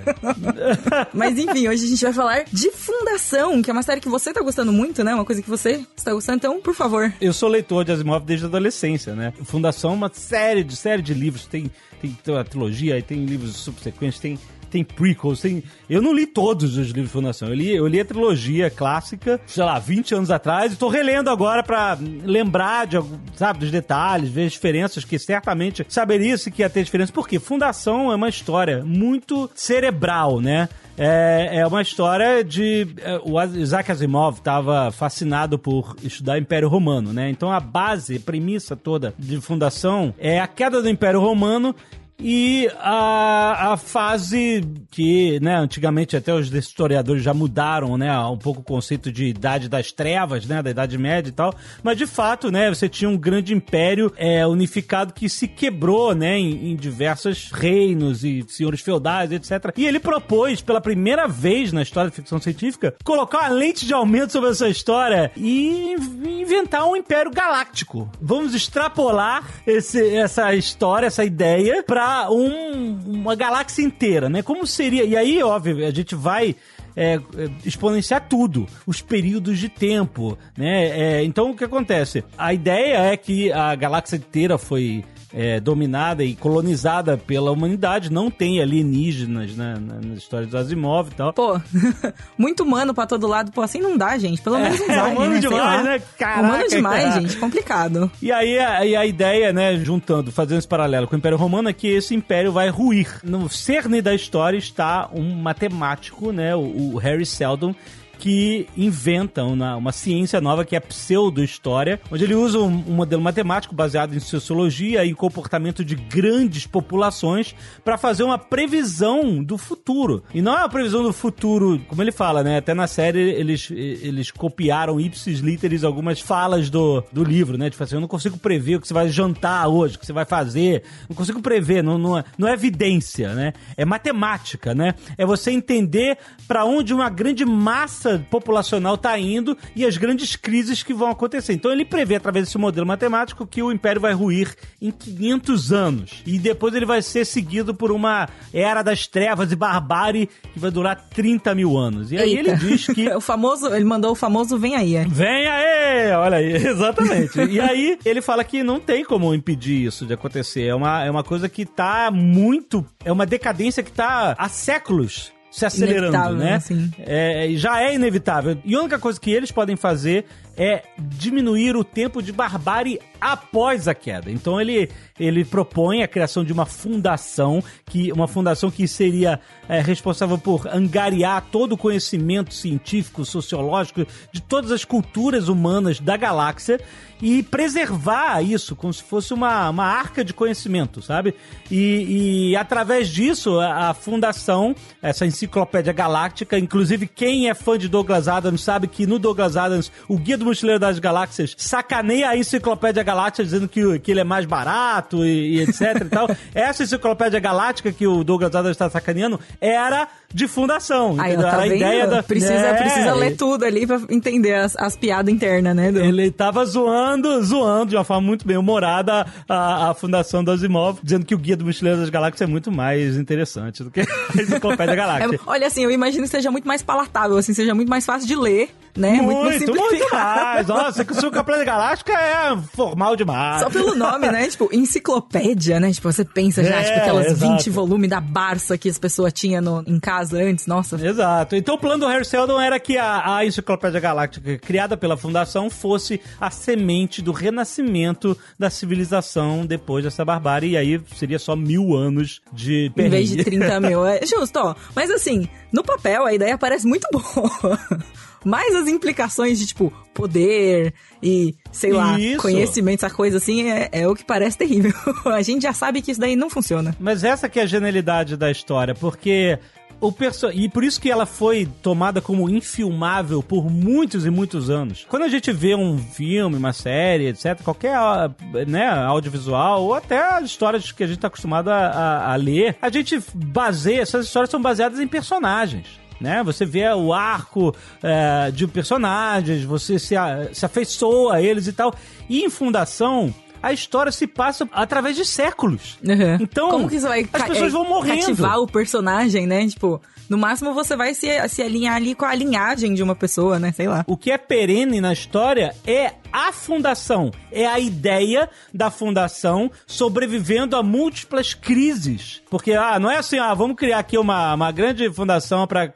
Mas enfim, hoje a gente vai falar de Fundação, que é uma série que você tá gostando muito, né? Uma coisa que você está gostando, então, por favor. Eu sou leitor de Asimov desde a adolescência, né? Fundação é uma série de série de livros, tem tem a trilogia, aí tem livros subsequentes, tem tem prequels, tem... Eu não li todos os livros de Fundação. Eu li, eu li a trilogia clássica, sei lá, 20 anos atrás, e tô relendo agora pra lembrar de, sabe, dos detalhes, ver as diferenças, que certamente saberia-se que ia ter diferença. Porque Fundação é uma história muito cerebral, né? É, é uma história de. é, O Isaac Asimov estava fascinado por estudar Império Romano, né? Então a base, a premissa toda de fundação é a queda do Império Romano e a, a fase que, né, antigamente até os historiadores já mudaram, né, um pouco o conceito de idade das trevas, né, da Idade Média e tal, mas de fato, né, você tinha um grande império é, unificado que se quebrou, né, em, em diversos reinos e senhores feudais, etc. E ele propôs, pela primeira vez na história da ficção científica, colocar uma lente de aumento sobre essa história e in- inventar um império galáctico. Vamos extrapolar esse- essa história, essa ideia, um- uma galáxia inteira, né? Como seria? E aí, óbvio, a gente vai é, é, exponenciar tudo, os períodos de tempo, né? É, então, o que acontece? A ideia é que a galáxia inteira foi é, dominada e colonizada pela humanidade, não tem alienígenas né, na, história dos Asimov e tal. Pô, muito humano pra todo lado. Pô, assim não dá, gente. Pelo menos um É, design, humano né? Demais, né? Caraca, humano demais, cara. gente. Complicado. E aí, a, e a ideia, né, juntando, fazendo esse paralelo com o Império Romano, é que esse império vai ruir. No cerne da história está um matemático, né, o, o Harry Seldon, que inventa uma, uma ciência nova que é pseudo-história, onde ele usa um, um modelo matemático baseado em sociologia e comportamento de grandes populações para fazer uma previsão do futuro. E não é uma previsão do futuro, como ele fala, né? Até na série eles, eles copiaram ipsis literis algumas falas do, do livro, né? Tipo assim, eu não consigo prever o que você vai jantar hoje, o que você vai fazer. Não consigo prever, não, não, é, não é evidência, né? É matemática, né? É você entender para onde uma grande massa populacional está indo e as grandes crises que vão acontecer. Então ele prevê através desse modelo matemático que o império vai ruir em 500 anos e depois ele vai ser seguido por uma era das trevas e barbárie que vai durar 30 mil anos. E aí Eita. ele diz que o famoso, ele mandou o famoso vem aí. é. Vem aí! Olha aí, exatamente. e aí, ele fala que não tem como impedir isso de acontecer. É uma, é uma coisa que tá muito. É uma decadência que tá há séculos se acelerando, né? assim. É, já é inevitável. E a única coisa que eles podem fazer é diminuir o tempo de barbárie após a queda. Então ele, ele propõe a criação de uma fundação, que uma fundação que seria é, responsável por angariar todo o conhecimento científico, sociológico de todas as culturas humanas da galáxia e preservar isso como se fosse uma, uma arca de conhecimento, sabe? E, e através disso, a, a fundação, essa enciclopédia galáctica, inclusive quem é fã de Douglas Adams sabe que no Douglas Adams, o Guia do Mochileiro das Galáxias sacaneia a enciclopédia galáctica dizendo que, que ele é mais barato e, e etc e tal. Essa enciclopédia galáctica que o Douglas Adams está sacaneando era de fundação. Aí, entendeu? tá Era a ideia da. Precisa, É, precisa ler tudo ali pra entender as, as piadas internas, né? do- Ele tava zoando, zoando de uma forma muito bem humorada a, a fundação do Asimov, dizendo que o Guia do Mochileiro das Galáxias é muito mais interessante do que a Enciclopédia Galáctica. É, olha, assim, eu imagino que seja muito mais palatável, assim, seja muito mais fácil de ler, né? Muito, mais muito, muito mais. Nossa, que o seu Enciclopédia Galáctica é formal demais. Só pelo nome, né? Tipo, enciclopédia, né? Tipo, você pensa já, É, tipo, aquelas exato. 20 volumes da Barça que as pessoas tinham no- em casa antes. Nossa. Exato. Então o plano do Harry Seldon era que a, a Enciclopédia Galáctica, criada pela Fundação, fosse a semente do renascimento da civilização depois dessa barbárie. E aí seria só mil anos de Em vez de perrengue. 30 mil. É justo, ó. Mas assim, no papel a ideia parece muito boa. Mas as implicações de, tipo, poder e, sei lá, Isso. conhecimento, essa coisa assim, é, é o que parece terrível. a gente já sabe que isso daí não funciona. Mas essa que é a genialidade da história, porque o perso... e por isso que ela foi tomada como infilmável por muitos e muitos anos. Quando a gente vê um filme, uma série, etc, qualquer ah, né, audiovisual ou até as histórias que a gente está acostumado a, a- a ler, a gente baseia, essas histórias são baseadas em personagens. Né? Você vê o arco é, de personagens, você se, a- se afeiçoa a eles e tal. E em Fundação, a história se passa através de séculos. Uhum. Então, Como que você vai as pessoas é, vão morrendo. cativar o personagem, né? Tipo, no máximo você vai se, se alinhar ali com a linhagem de uma pessoa, né? Sei lá. O que é perene na história é a fundação, é a ideia da fundação sobrevivendo a múltiplas crises. Porque, ah, não é assim, ah, vamos criar aqui uma, uma grande fundação para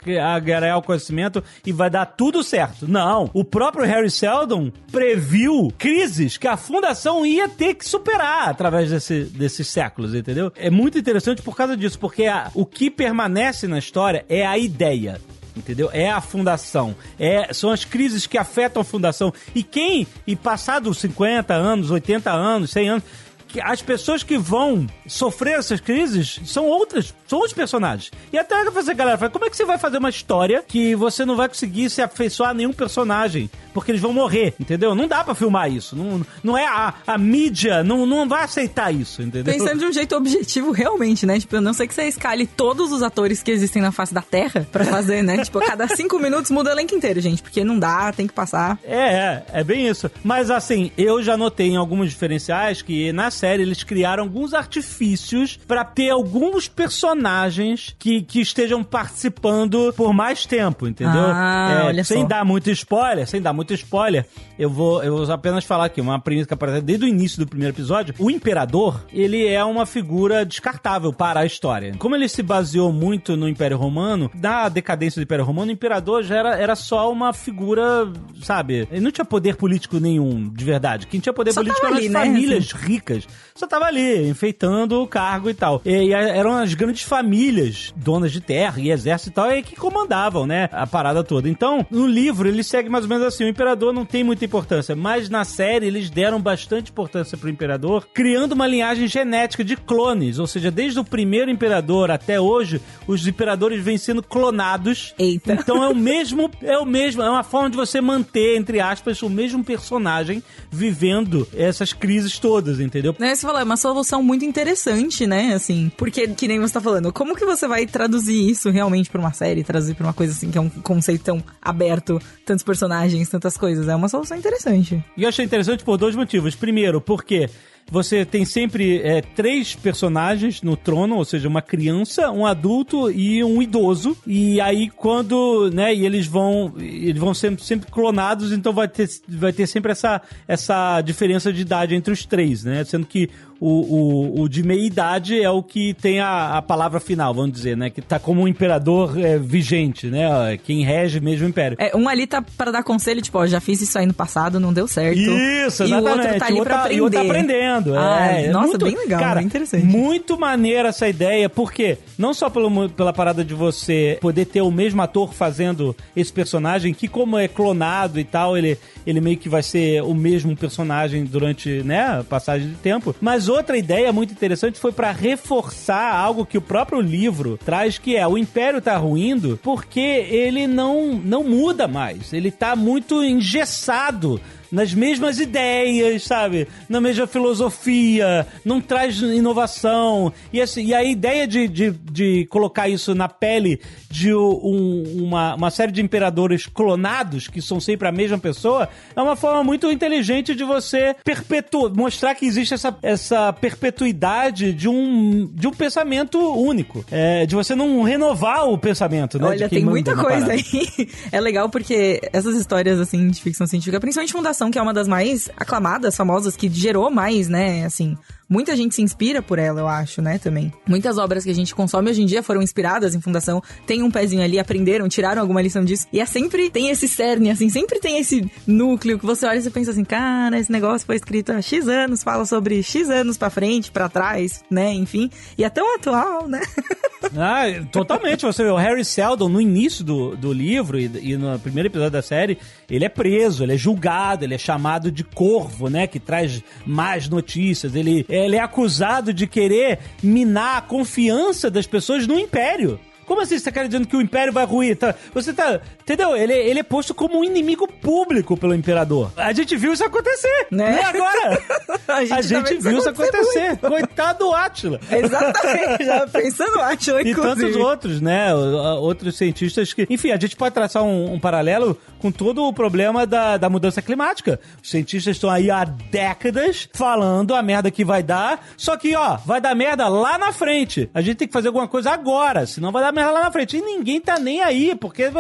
ganhar o conhecimento e vai dar tudo certo. Não. O próprio Harry Seldon previu crises que a fundação ia ter que superar através desse- desses séculos, entendeu? É muito interessante por causa disso, porque a- o que permanece na história é a ideia. Entendeu? É a fundação. É, são as crises que afetam a fundação. E quem, e passados 50 anos, 80 anos, 100 anos, que as pessoas que vão sofrer essas crises são outras, são outros personagens. E até você, galera, fala, como é que você vai fazer uma história que você não vai conseguir se afeiçoar a nenhum personagem? Porque eles vão morrer, entendeu? Não dá pra filmar isso. Não, não é a, a mídia, não, não vai aceitar isso, entendeu? Pensando de um jeito objetivo, realmente, né? Tipo, a não sei que você escale todos os atores que existem na face da Terra pra fazer, né? tipo, a cada cinco minutos muda o elenco inteiro, gente. Porque não dá, tem que passar. É, é, é bem isso. Mas assim, eu já notei em alguns diferenciais que na série eles criaram alguns artifícios pra ter alguns personagens que, que estejam participando por mais tempo, entendeu? Ah, É, olha sem só. dar muito spoiler, sem dar muito spoiler, eu vou, eu vou apenas falar aqui uma premissa que aparece desde o início do primeiro episódio. O imperador, ele é uma figura descartável para a história. Como ele se baseou muito no Império Romano, na decadência do Império Romano, o imperador já era, era só uma figura, sabe? Ele não tinha poder político nenhum, de verdade. Quem tinha poder Só político eram as né? famílias ricas. Só tava ali, enfeitando o cargo e tal. E, e eram as grandes famílias, donas de terra e exército e tal, e que comandavam, né, a parada toda. Então, no livro, ele segue mais ou menos assim, o imperador não tem muita importância, mas na série eles deram bastante importância pro imperador, criando uma linhagem genética de clones, ou seja, desde o primeiro imperador até hoje, os imperadores vêm sendo clonados. Eita. Então é o mesmo, é o mesmo, é uma forma de você manter, entre aspas, o mesmo personagem vivendo essas crises todas, entendeu? Né, você falou, é uma solução muito interessante, né? Assim, porque, que nem você tá falando, como que você vai traduzir isso realmente pra uma série, traduzir pra uma coisa assim, que é um conceito tão aberto, tantos personagens, tantas coisas? É uma solução interessante. E eu achei interessante por dois motivos. Primeiro, porque você tem sempre é, três personagens no trono, ou seja, uma criança, um adulto e um idoso. E aí quando, né, e eles vão, eles vão sempre, sempre clonados, então vai ter, vai ter sempre essa, essa diferença de idade entre os três, né? Sendo que o, o, o de meia idade é o que tem a, a palavra final, vamos dizer, né? Que tá como um imperador é, vigente, né? Quem rege mesmo o império. É, um ali tá pra dar conselho, tipo, ó, já fiz isso aí no passado, não deu certo. Isso, e o exatamente. outro tá ali pra outro- e o outro aprender. tá aprendendo. Ah, é, é nossa, muito- bem legal, cara, bem interessante. Muito maneira essa ideia, porque não só pelo, pela parada de você poder ter o mesmo ator fazendo esse personagem, que como é clonado e tal, ele, ele meio que vai ser o mesmo personagem durante, né, a passagem de tempo. Mas outra ideia muito interessante foi pra reforçar algo que o próprio livro traz, que é o Império tá ruindo porque ele não, não muda mais. Ele tá muito engessado nas mesmas ideias, sabe? Na mesma filosofia, não traz inovação. E, assim, e a ideia de, de de colocar isso na pele de um- uma, uma série de imperadores clonados, que são sempre a mesma pessoa, é uma forma muito inteligente de você perpetuar, mostrar que existe essa, essa perpetuidade de um, de um pensamento único. É, de você não renovar o pensamento, né? de Olha, tem muita coisa parada. aí. É legal porque essas histórias, assim, de ficção científica, principalmente Fundação, que é uma das mais aclamadas, famosas, que gerou mais, né, assim... Muita gente se inspira por ela, eu acho, né, também. Muitas obras que a gente consome hoje em dia foram inspiradas em Fundação, tem um pezinho ali, aprenderam, tiraram alguma lição disso. E é sempre, tem esse cerne, assim, sempre tem esse núcleo que você olha e você pensa assim, cara, esse negócio foi escrito há X anos, fala sobre X anos pra frente, pra trás, né, enfim. E é tão atual, né? Ah, totalmente. Você vê o Harry Seldon no início do, do livro e, e no primeiro episódio da série, ele é preso, ele é julgado, ele é chamado de corvo, né? Que traz más notícias. Ele, ele é acusado de querer minar a confiança das pessoas no Império. Como assim você tá querendo dizendo que o Império vai ruir? Tá, você tá. Entendeu? Ele, ele é posto como um inimigo público pelo Imperador. A gente viu isso acontecer. Né? E agora? A A gente gente, vendo isso viu isso acontecer acontecer. Coitado do Átila. Exatamente, já pensando, acho, E inclusive. tantos outros, né? A- Outros cientistas que. Enfim, a gente pode traçar um, um paralelo com todo o problema da, da mudança climática. Os cientistas estão aí há décadas falando a merda que vai dar, só que, ó, vai dar merda lá na frente. A gente tem que fazer alguma coisa agora, senão vai dar merda lá na frente. E ninguém tá nem aí, porque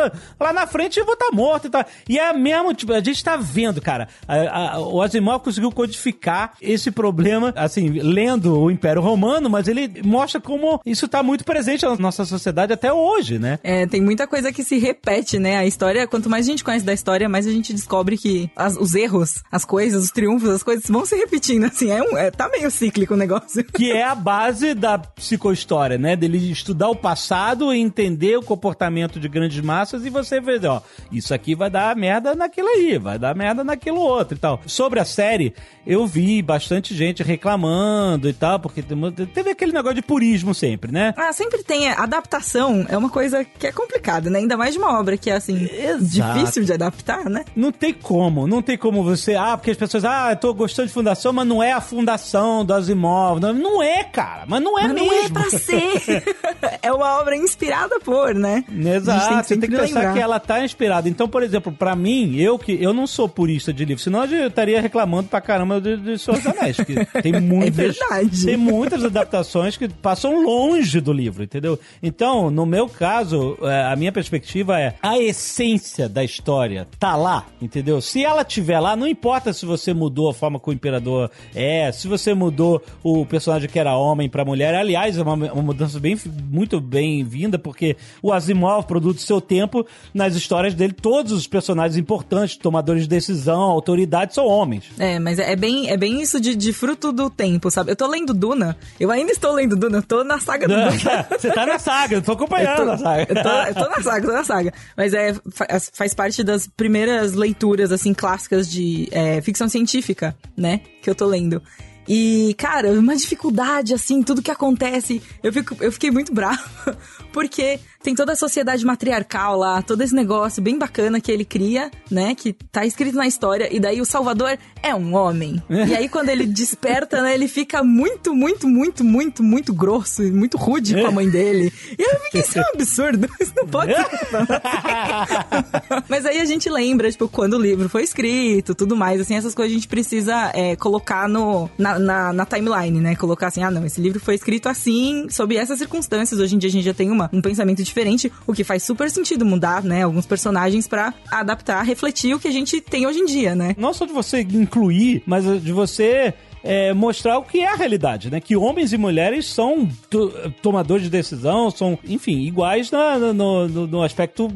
lá na frente eu vou estar morto e tal. E é mesmo, tipo, a gente tá vendo, cara. A- a- o Asimov conseguiu codificar esse problema, assim, lendo o Império Romano, mas ele mostra como isso tá muito presente na nossa sociedade até hoje, né? É, tem muita coisa que se repete, né? A história, quanto mais a gente conhece da história, mais a gente descobre que as- os erros, as coisas, os triunfos, as coisas vão se repetindo, assim. É um, é, tá meio cíclico o negócio. Que é a base da psicohistória, né? Dele estudar o passado entender o comportamento de grandes massas e você vê, ó, isso aqui vai dar merda naquilo aí, vai dar merda naquilo outro e tal. Sobre a série, eu vi bastante gente reclamando e tal, porque teve aquele negócio de purismo sempre, né? Ah, sempre tem. é, Adaptação é uma coisa que é complicada, né? Ainda mais de uma obra que é, assim, Exato. difícil de adaptar, né? Não tem como, não tem como você. Ah, porque as pessoas, ah, eu tô gostando de fundação, mas não é a fundação do Asimov. Não, não é, cara, mas não é Mas mesmo. não é pra ser. é uma obra inspirada por, né? Exato, você tem que pensar lembrar. que ela tá inspirada. Então, por exemplo, pra mim, eu que eu não sou purista de livro, senão eu estaria reclamando pra caramba de, de Senhor dos Anéis. que tem muitas, verdade. Tem muitas adaptações que passam longe do livro, entendeu? Então, no meu caso, é, a minha perspectiva é a essência da história tá lá, entendeu? Se ela tiver lá, não importa se você mudou a forma que o imperador é, se você mudou o personagem que era homem pra mulher. Aliás, é uma, uma mudança bem, muito bem-vinda, porque o Asimov, produto do seu tempo, nas histórias dele, todos os personagens importantes, tomadores de decisão, autoridade, são homens. É, mas é bem, é bem isso de, de fruto do tempo, sabe? Eu tô lendo Duna, eu ainda estou lendo Duna, eu tô na saga do Duna. Você tá na saga, eu tô acompanhando Eu tô, a saga. eu, tô, eu tô na saga, tô na saga. Mas é, fa- faz parte das primeiras leituras, assim, clássicas de é, ficção científica, né? Que eu tô lendo. E, cara, uma dificuldade, assim, tudo que acontece. Eu, fico, eu fiquei muito brava. Porque tem toda a sociedade matriarcal lá, todo esse negócio bem bacana que ele cria, né? Que tá escrito na história. E daí o Salvador é um homem. e aí, quando ele desperta, né? Ele fica muito, muito, muito, muito, muito grosso e muito rude com a mãe dele. E eu fiquei, isso é um absurdo. Isso não pode ser. Mas aí a gente lembra, tipo, quando o livro foi escrito, tudo mais, assim, essas coisas a gente precisa é, colocar no, na, na, na timeline, né? Colocar assim, ah, não, esse livro foi escrito assim, sob essas circunstâncias. Hoje em dia a gente já tem uma, um pensamento diferente, o que faz super sentido mudar, né? Alguns personagens pra adaptar, refletir o que a gente tem hoje em dia, né? Não só de você incluir, mas de você é, mostrar o que é a realidade, né? Que homens e mulheres são to- tomadores de decisão, são, enfim, iguais na- no, no- no aspecto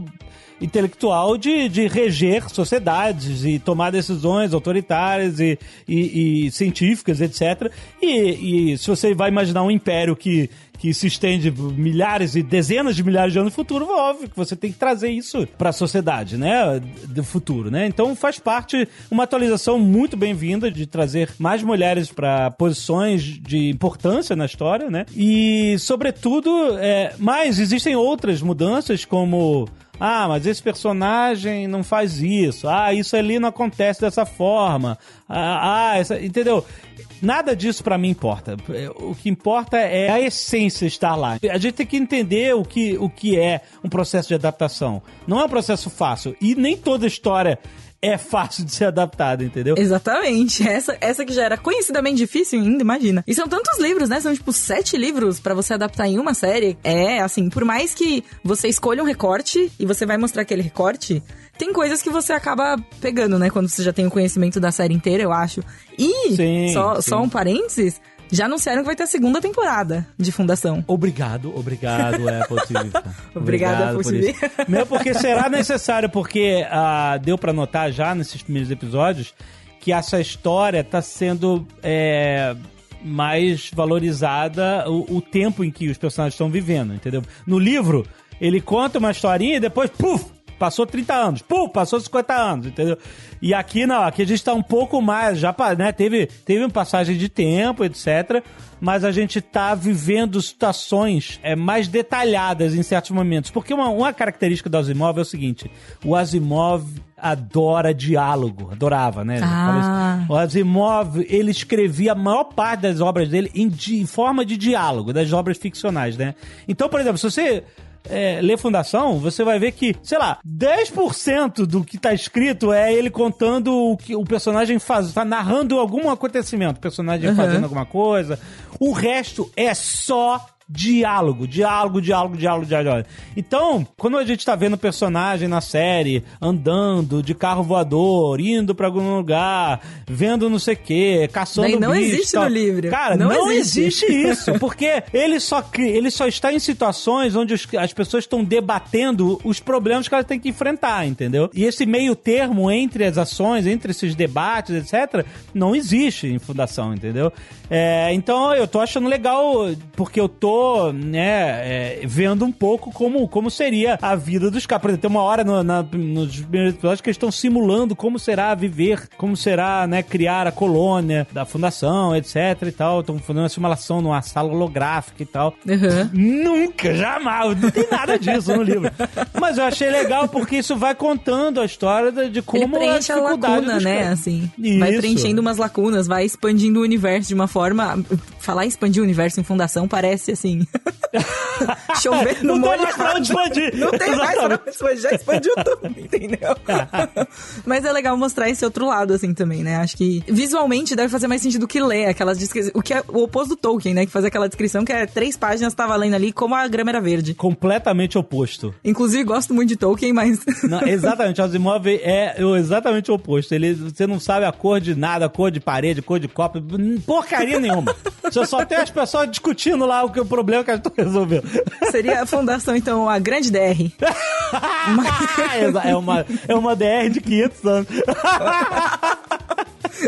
intelectual de, de reger sociedades e tomar decisões autoritárias e, e- e científicas, etc. E, e se você vai imaginar um império que, que se estende milhares e dezenas de milhares de anos no futuro, óbvio que você tem que trazer isso para a sociedade, né, do futuro, né? Então faz parte uma atualização muito bem-vinda de trazer mais mulheres para posições de importância na história, né? E sobretudo, é, mas existem outras mudanças como ah, mas esse personagem não faz isso. Ah, isso ali não acontece dessa forma. Ah, ah essa, entendeu? Nada disso pra mim importa. O que importa é a essência estar lá. A gente tem que entender o que, o que é um processo de adaptação. Não é um processo fácil. E nem toda história é fácil de ser adaptada, entendeu? Exatamente. Essa, essa que já era conhecidamente difícil ainda, imagina. E são tantos livros, né? São tipo sete livros pra você adaptar em uma série. É, assim, por mais que você escolha um recorte e você vai mostrar aquele recorte, tem coisas que você acaba pegando, né? Quando você já tem o conhecimento da série inteira, eu acho. E, Sim, só, sim. só um parênteses, já anunciaram que vai ter a segunda temporada de Fundação. Obrigado, obrigado, Apple TV. cara. Obrigado, Apple por TV. isso. Mesmo porque será necessário, porque ah, deu pra notar já nesses primeiros episódios que essa história tá sendo é, mais valorizada o, o tempo em que os personagens estão vivendo, entendeu? No livro, ele conta uma historinha e depois, puf, Passou 30 anos, pum, passou 50 anos, entendeu? E aqui não, aqui a gente tá um pouco mais, já né, teve, teve uma passagem de tempo, etc. Mas a gente tá vivendo situações é, mais detalhadas em certos momentos. Porque uma, uma característica do Asimov é o seguinte: o Asimov adora diálogo, adorava, né? Ah. O Asimov, ele escrevia a maior parte das obras dele em, di- em forma de diálogo, das obras ficcionais, né? Então, por exemplo, se você é, ler Fundação, você vai ver que, sei lá, 10% do que tá escrito é ele contando o que o personagem faz, tá narrando algum acontecimento, o personagem fazendo alguma coisa. O resto é só diálogo, diálogo, diálogo, diálogo, diálogo. Então, quando a gente tá vendo personagem na série andando de carro voador, indo pra algum lugar, vendo não sei o que, caçando Daí não bicho, existe tal. no livro. Cara, Não não, existe. existe isso, porque ele só, ele só está em situações onde os- as pessoas estão debatendo os problemas que elas têm que enfrentar, entendeu? E esse meio termo entre as ações, entre esses debates, etc., não existe em Fundação, entendeu? É, então eu tô achando legal, porque eu tô, né, é, vendo um pouco como, como seria a vida dos caras. Por exemplo, tem uma hora no- na- nos primeiros episódios que eles estão simulando como será viver, como será, né, criar a colônia da fundação, etc e tal. Estão fazendo uma simulação numa sala holográfica e tal. Uhum. Nunca, jamais, não tem nada disso no livro. Mas eu achei legal porque isso vai contando a história de, de Ele como preenche a dificuldade lacuna, né? caras. Assim, vai preenchendo umas lacunas, vai expandindo o universo de uma forma. Falar em expandir o universo em fundação parece assim. Chover no Não tem molho. mais pra onde expandir. Não tem mais pra Exatamente. expandir, já expandiu tudo, entendeu? Mas é legal mostrar esse outro lado, assim, também, né? Acho que visualmente deve fazer mais sentido que ler aquelas descrições. O que é o oposto do Tolkien, né? Que faz aquela descrição que é três páginas, tava lendo ali como a grama era verde. Completamente oposto. Inclusive, gosto muito de Tolkien, mas. Não, exatamente, Asimov é exatamente o oposto. Ele, você não sabe a cor de nada, a cor de parede, cor de copo, porcaria nenhuma. Você só tem as pessoas discutindo lá o que o problema que elas estão resolvendo. Seria a fundação, então, a grande DR. é uma é uma DR de 500 anos.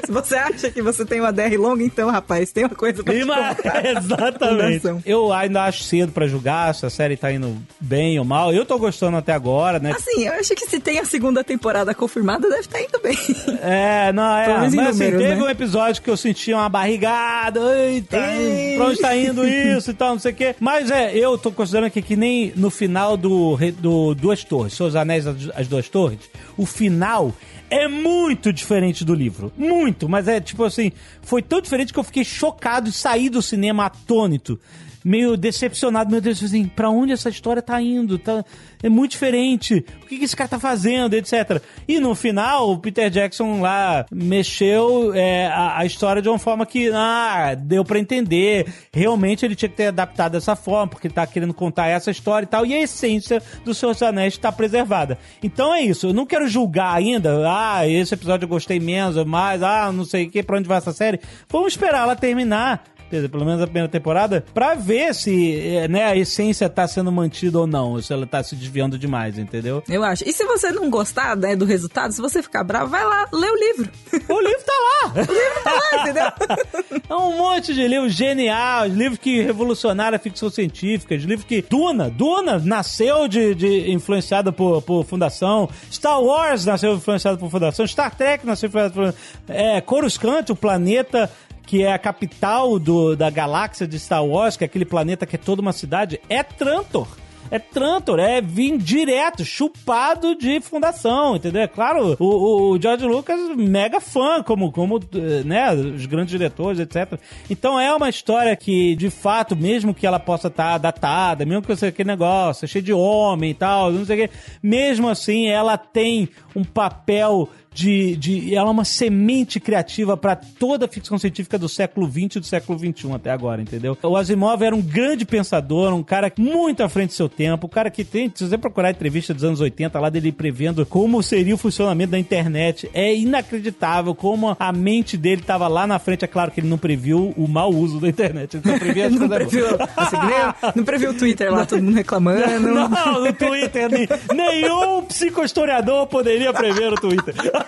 Se você acha que você tem uma DR longa, então, rapaz, tem uma coisa pra te Ima- contar. Exatamente. Eu ainda acho cedo pra julgar se a série tá indo bem ou mal. Eu tô gostando até agora, né? Assim, eu acho que se tem a segunda temporada confirmada, deve estar indo bem. É, não, é. Mas assim, teve né? um episódio que eu sentia uma barrigada. Eita, Ei. pra onde tá indo isso e tal, não sei o quê. Mas é, eu tô considerando aqui que nem no final do, do Duas Torres, Seus Anéis as Duas Torres, o final é muito diferente do livro. Muito, mas é tipo assim, foi tão diferente que eu fiquei chocado e saí do cinema atônito. Meio decepcionado, meu Deus, assim, pra onde essa história tá indo? Tá, é muito diferente. O que, que esse cara tá fazendo, etc. E no final, o Peter Jackson lá mexeu é, a, a história de uma forma que, ah, deu pra entender. Realmente ele tinha que ter adaptado dessa forma, porque ele tá querendo contar essa história e tal. E a essência do Senhor dos Anéis tá preservada. Então é isso. Eu não quero julgar ainda. Ah, esse episódio eu gostei menos mais. Ah, não sei o que, pra onde vai essa série. Vamos esperar ela terminar dizer, pelo menos a primeira temporada, pra ver se eh, né, a essência tá sendo mantida ou não, ou se ela tá se desviando demais, entendeu? Eu acho. E se você não gostar né, do resultado, se você ficar bravo, vai lá, lê o livro. O livro tá lá! Tá lá, entendeu? É um monte de livros geniais, livros que revolucionaram a ficção científica, livros que... Duna, Duna nasceu de, de influenciada por, por Fundação, Star Wars nasceu influenciado por Fundação, Star Trek nasceu influenciado por... É, Coruscant, o planeta que é a capital do, da galáxia de Star Wars, que é aquele planeta que é toda uma cidade, é Trantor. é Trantor, é vir direto, chupado de fundação, entendeu? É claro, o, o George Lucas, mega fã, como, como né, os grandes diretores, etc. Então é uma história que, de fato, mesmo que ela possa estar tá datada, mesmo que você aquele negócio, cheio de homem e tal, não sei o quê, mesmo assim ela tem um papel de, de. Ela é uma semente criativa para toda a ficção científica do século XX e do século XXI até agora, entendeu? O Asimov era um grande pensador, um cara muito à frente do seu tempo, um cara que tem, se você procurar a entrevista dos anos 80 lá dele prevendo como seria o funcionamento da internet, é inacreditável como a mente dele estava lá na frente. É claro que ele não previu o mau uso da internet, ele não previu não, previu, assim, não previu o Twitter lá, todo mundo reclamando. Não, não no Twitter, nenhum psicohistoriador poderia prever o Twitter.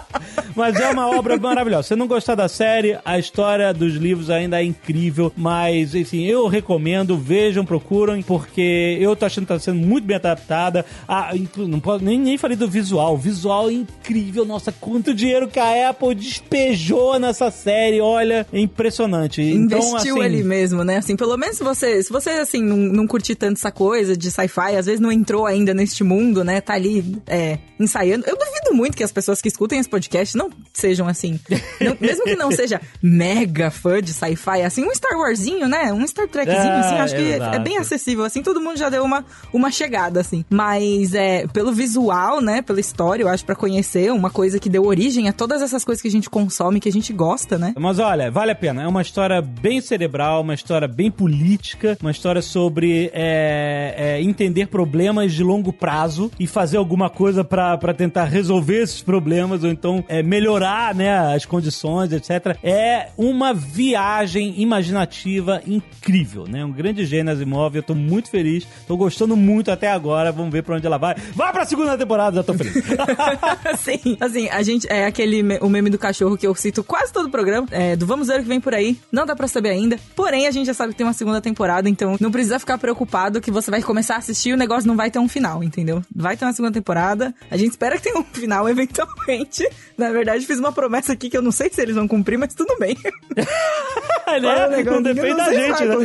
Mas é uma obra maravilhosa. Se não gostar da série, a história dos livros ainda é incrível. Mas, enfim, eu recomendo, vejam, procuram, porque eu tô achando que tá sendo muito bem adaptada. Ah, não posso, nem, nem falei do visual. O visual é incrível. Nossa, quanto dinheiro que a Apple despejou nessa série. Olha, é impressionante. Então, Investiu então, assim, ali mesmo, né? Assim, pelo menos se você, se você assim, não, não curtir tanto essa coisa de sci-fi, às vezes não entrou ainda neste mundo, né? Tá ali é, ensaiando. Eu duvido muito que as pessoas que escutem esse podcast não sejam assim. Não, mesmo que não seja mega fã de sci-fi, assim, um Star Warsinho, né? Um Star Trekzinho, é, assim, acho que é bem acessível, assim, todo mundo já deu uma, uma chegada, assim. Mas é, pelo visual, né? Pela história, eu acho, para conhecer uma coisa que deu origem a todas essas coisas que a gente consome, que a gente gosta, né? Mas olha, vale a pena. É uma história bem cerebral, uma história bem política, uma história sobre é, é, entender problemas de longo prazo e fazer alguma coisa para tentar resolver esses problemas, ou então é, melhorar né, as condições, etc. É uma viagem imaginativa incrível, né? Um grande gênio Asimov, eu tô muito feliz, tô gostando muito até agora, vamos ver pra onde ela vai. Vai pra segunda temporada, já tô feliz. Sim, assim, a gente, é aquele, o meme do cachorro que eu cito quase todo o programa, é, do vamos ver o que vem por aí, não dá pra saber ainda, porém a gente já sabe que tem uma segunda temporada, então não precisa ficar preocupado que você vai começar a assistir e o negócio não vai ter um final, entendeu? Vai ter uma segunda temporada, a gente espera que tenha um final eventualmente, na verdade fiz uma promessa aqui que eu não sei se eles vão cumprir, mas tudo bem. né? Não depende da gente, né?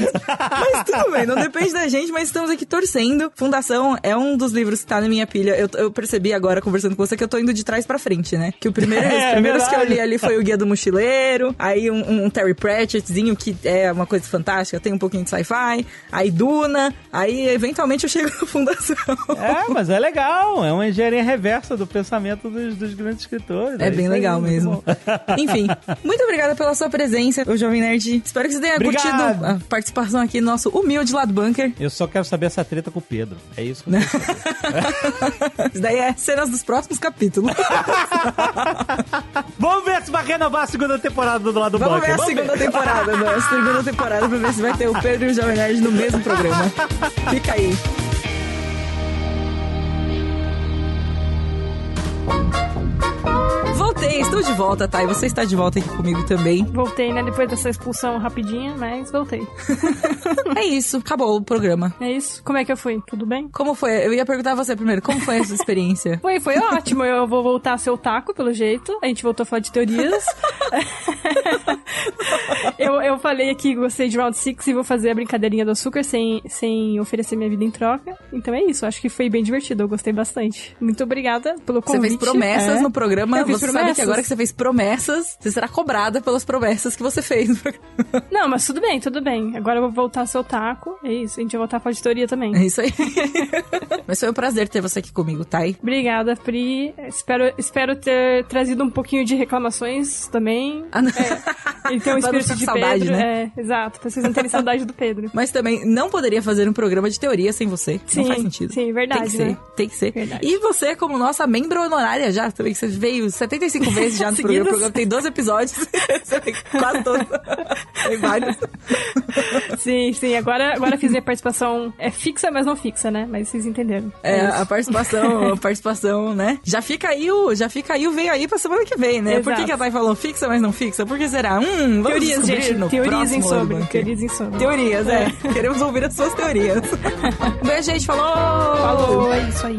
Mas tudo bem, não depende da gente, mas estamos aqui torcendo. Fundação é um dos livros que tá na minha pilha. Eu, eu percebi agora, conversando com você, que eu tô indo de trás pra frente, né? Que o primeiro, é, os primeiros é que eu li ali foi o Guia do Mochileiro, aí um, um Terry Pratchettzinho, que é uma coisa fantástica, tem um pouquinho de sci-fi, aí Duna, aí eventualmente eu chego na Fundação. É, mas é legal, é uma engenharia reversa do pensamento dos, dos grandes escritores. É, é bem legal mesmo. Enfim, muito obrigada pela sua presença, o Jovem Nerd. Espero que você tenha Obrigado. curtido a participação aqui no nosso humilde lado bunker. Eu só quero saber essa treta com o Pedro. É isso que eu quero Isso daí é cenas dos próximos capítulos. Vamos ver se vai renovar a segunda temporada do lado Vamos bunker. Ver Vamos ver a segunda ver. temporada, né? A segunda temporada pra ver se vai ter o Pedro e o Jovem Nerd no mesmo programa. Fica aí. Voltei, estou de volta, tá? E você está de volta aqui comigo também. Voltei, né? Depois dessa expulsão rapidinha, mas voltei. é isso, acabou o programa. É isso. Como é que eu fui? Tudo bem? Como foi? Eu ia perguntar a você primeiro, como foi essa experiência? foi, foi ótimo. Eu vou voltar a ser o taco, pelo jeito. A gente voltou a falar de teorias. eu, eu falei aqui gostei de Round 6 e vou fazer a brincadeirinha do açúcar sem, sem oferecer minha vida em troca. Então é isso, acho que foi bem divertido, eu gostei bastante. Muito obrigada pelo convite. Você fez promessas é. no programa, você promessas. Sabe que agora que você fez promessas, você será cobrada pelas promessas que você fez. Não, mas tudo bem, tudo bem. Agora eu vou voltar seu taco. É isso, a gente vai voltar pra auditoria também. É isso aí. mas foi um prazer ter você aqui comigo, Thay. Obrigada, Pri. Espero, espero ter trazido um pouquinho de reclamações também. Ah, não. É, ele tem um espírito de saudade, Pedro. Né? É, exato, pra vocês não terem saudade do Pedro. Mas também não poderia fazer um programa de teoria sem você. Sim, não faz sentido. Sim, verdade. Tem que né? ser, tem que ser. Verdade. E você, como nossa membro honorária já, também que você veio 75 vezes já no programa. O programa tem 12 episódios. Você tem quase todos. tem vários. Sim, sim. Agora, agora fiz a participação. É fixa, mas não fixa, né? Mas vocês entenderam. É, é a participação, a participação, né? Já fica aí o, já fica aí o vem aí pra semana que vem, né? Exato. Por que, que a Thay falou fixa, mas não fixa? Por que será? Hum, vamos teorias, gente. No teorizem sobre. Teorizem sobre. Teorias, é. é. Queremos ouvir as suas teorias. Beijo, gente. Falou! Falou, é isso aí.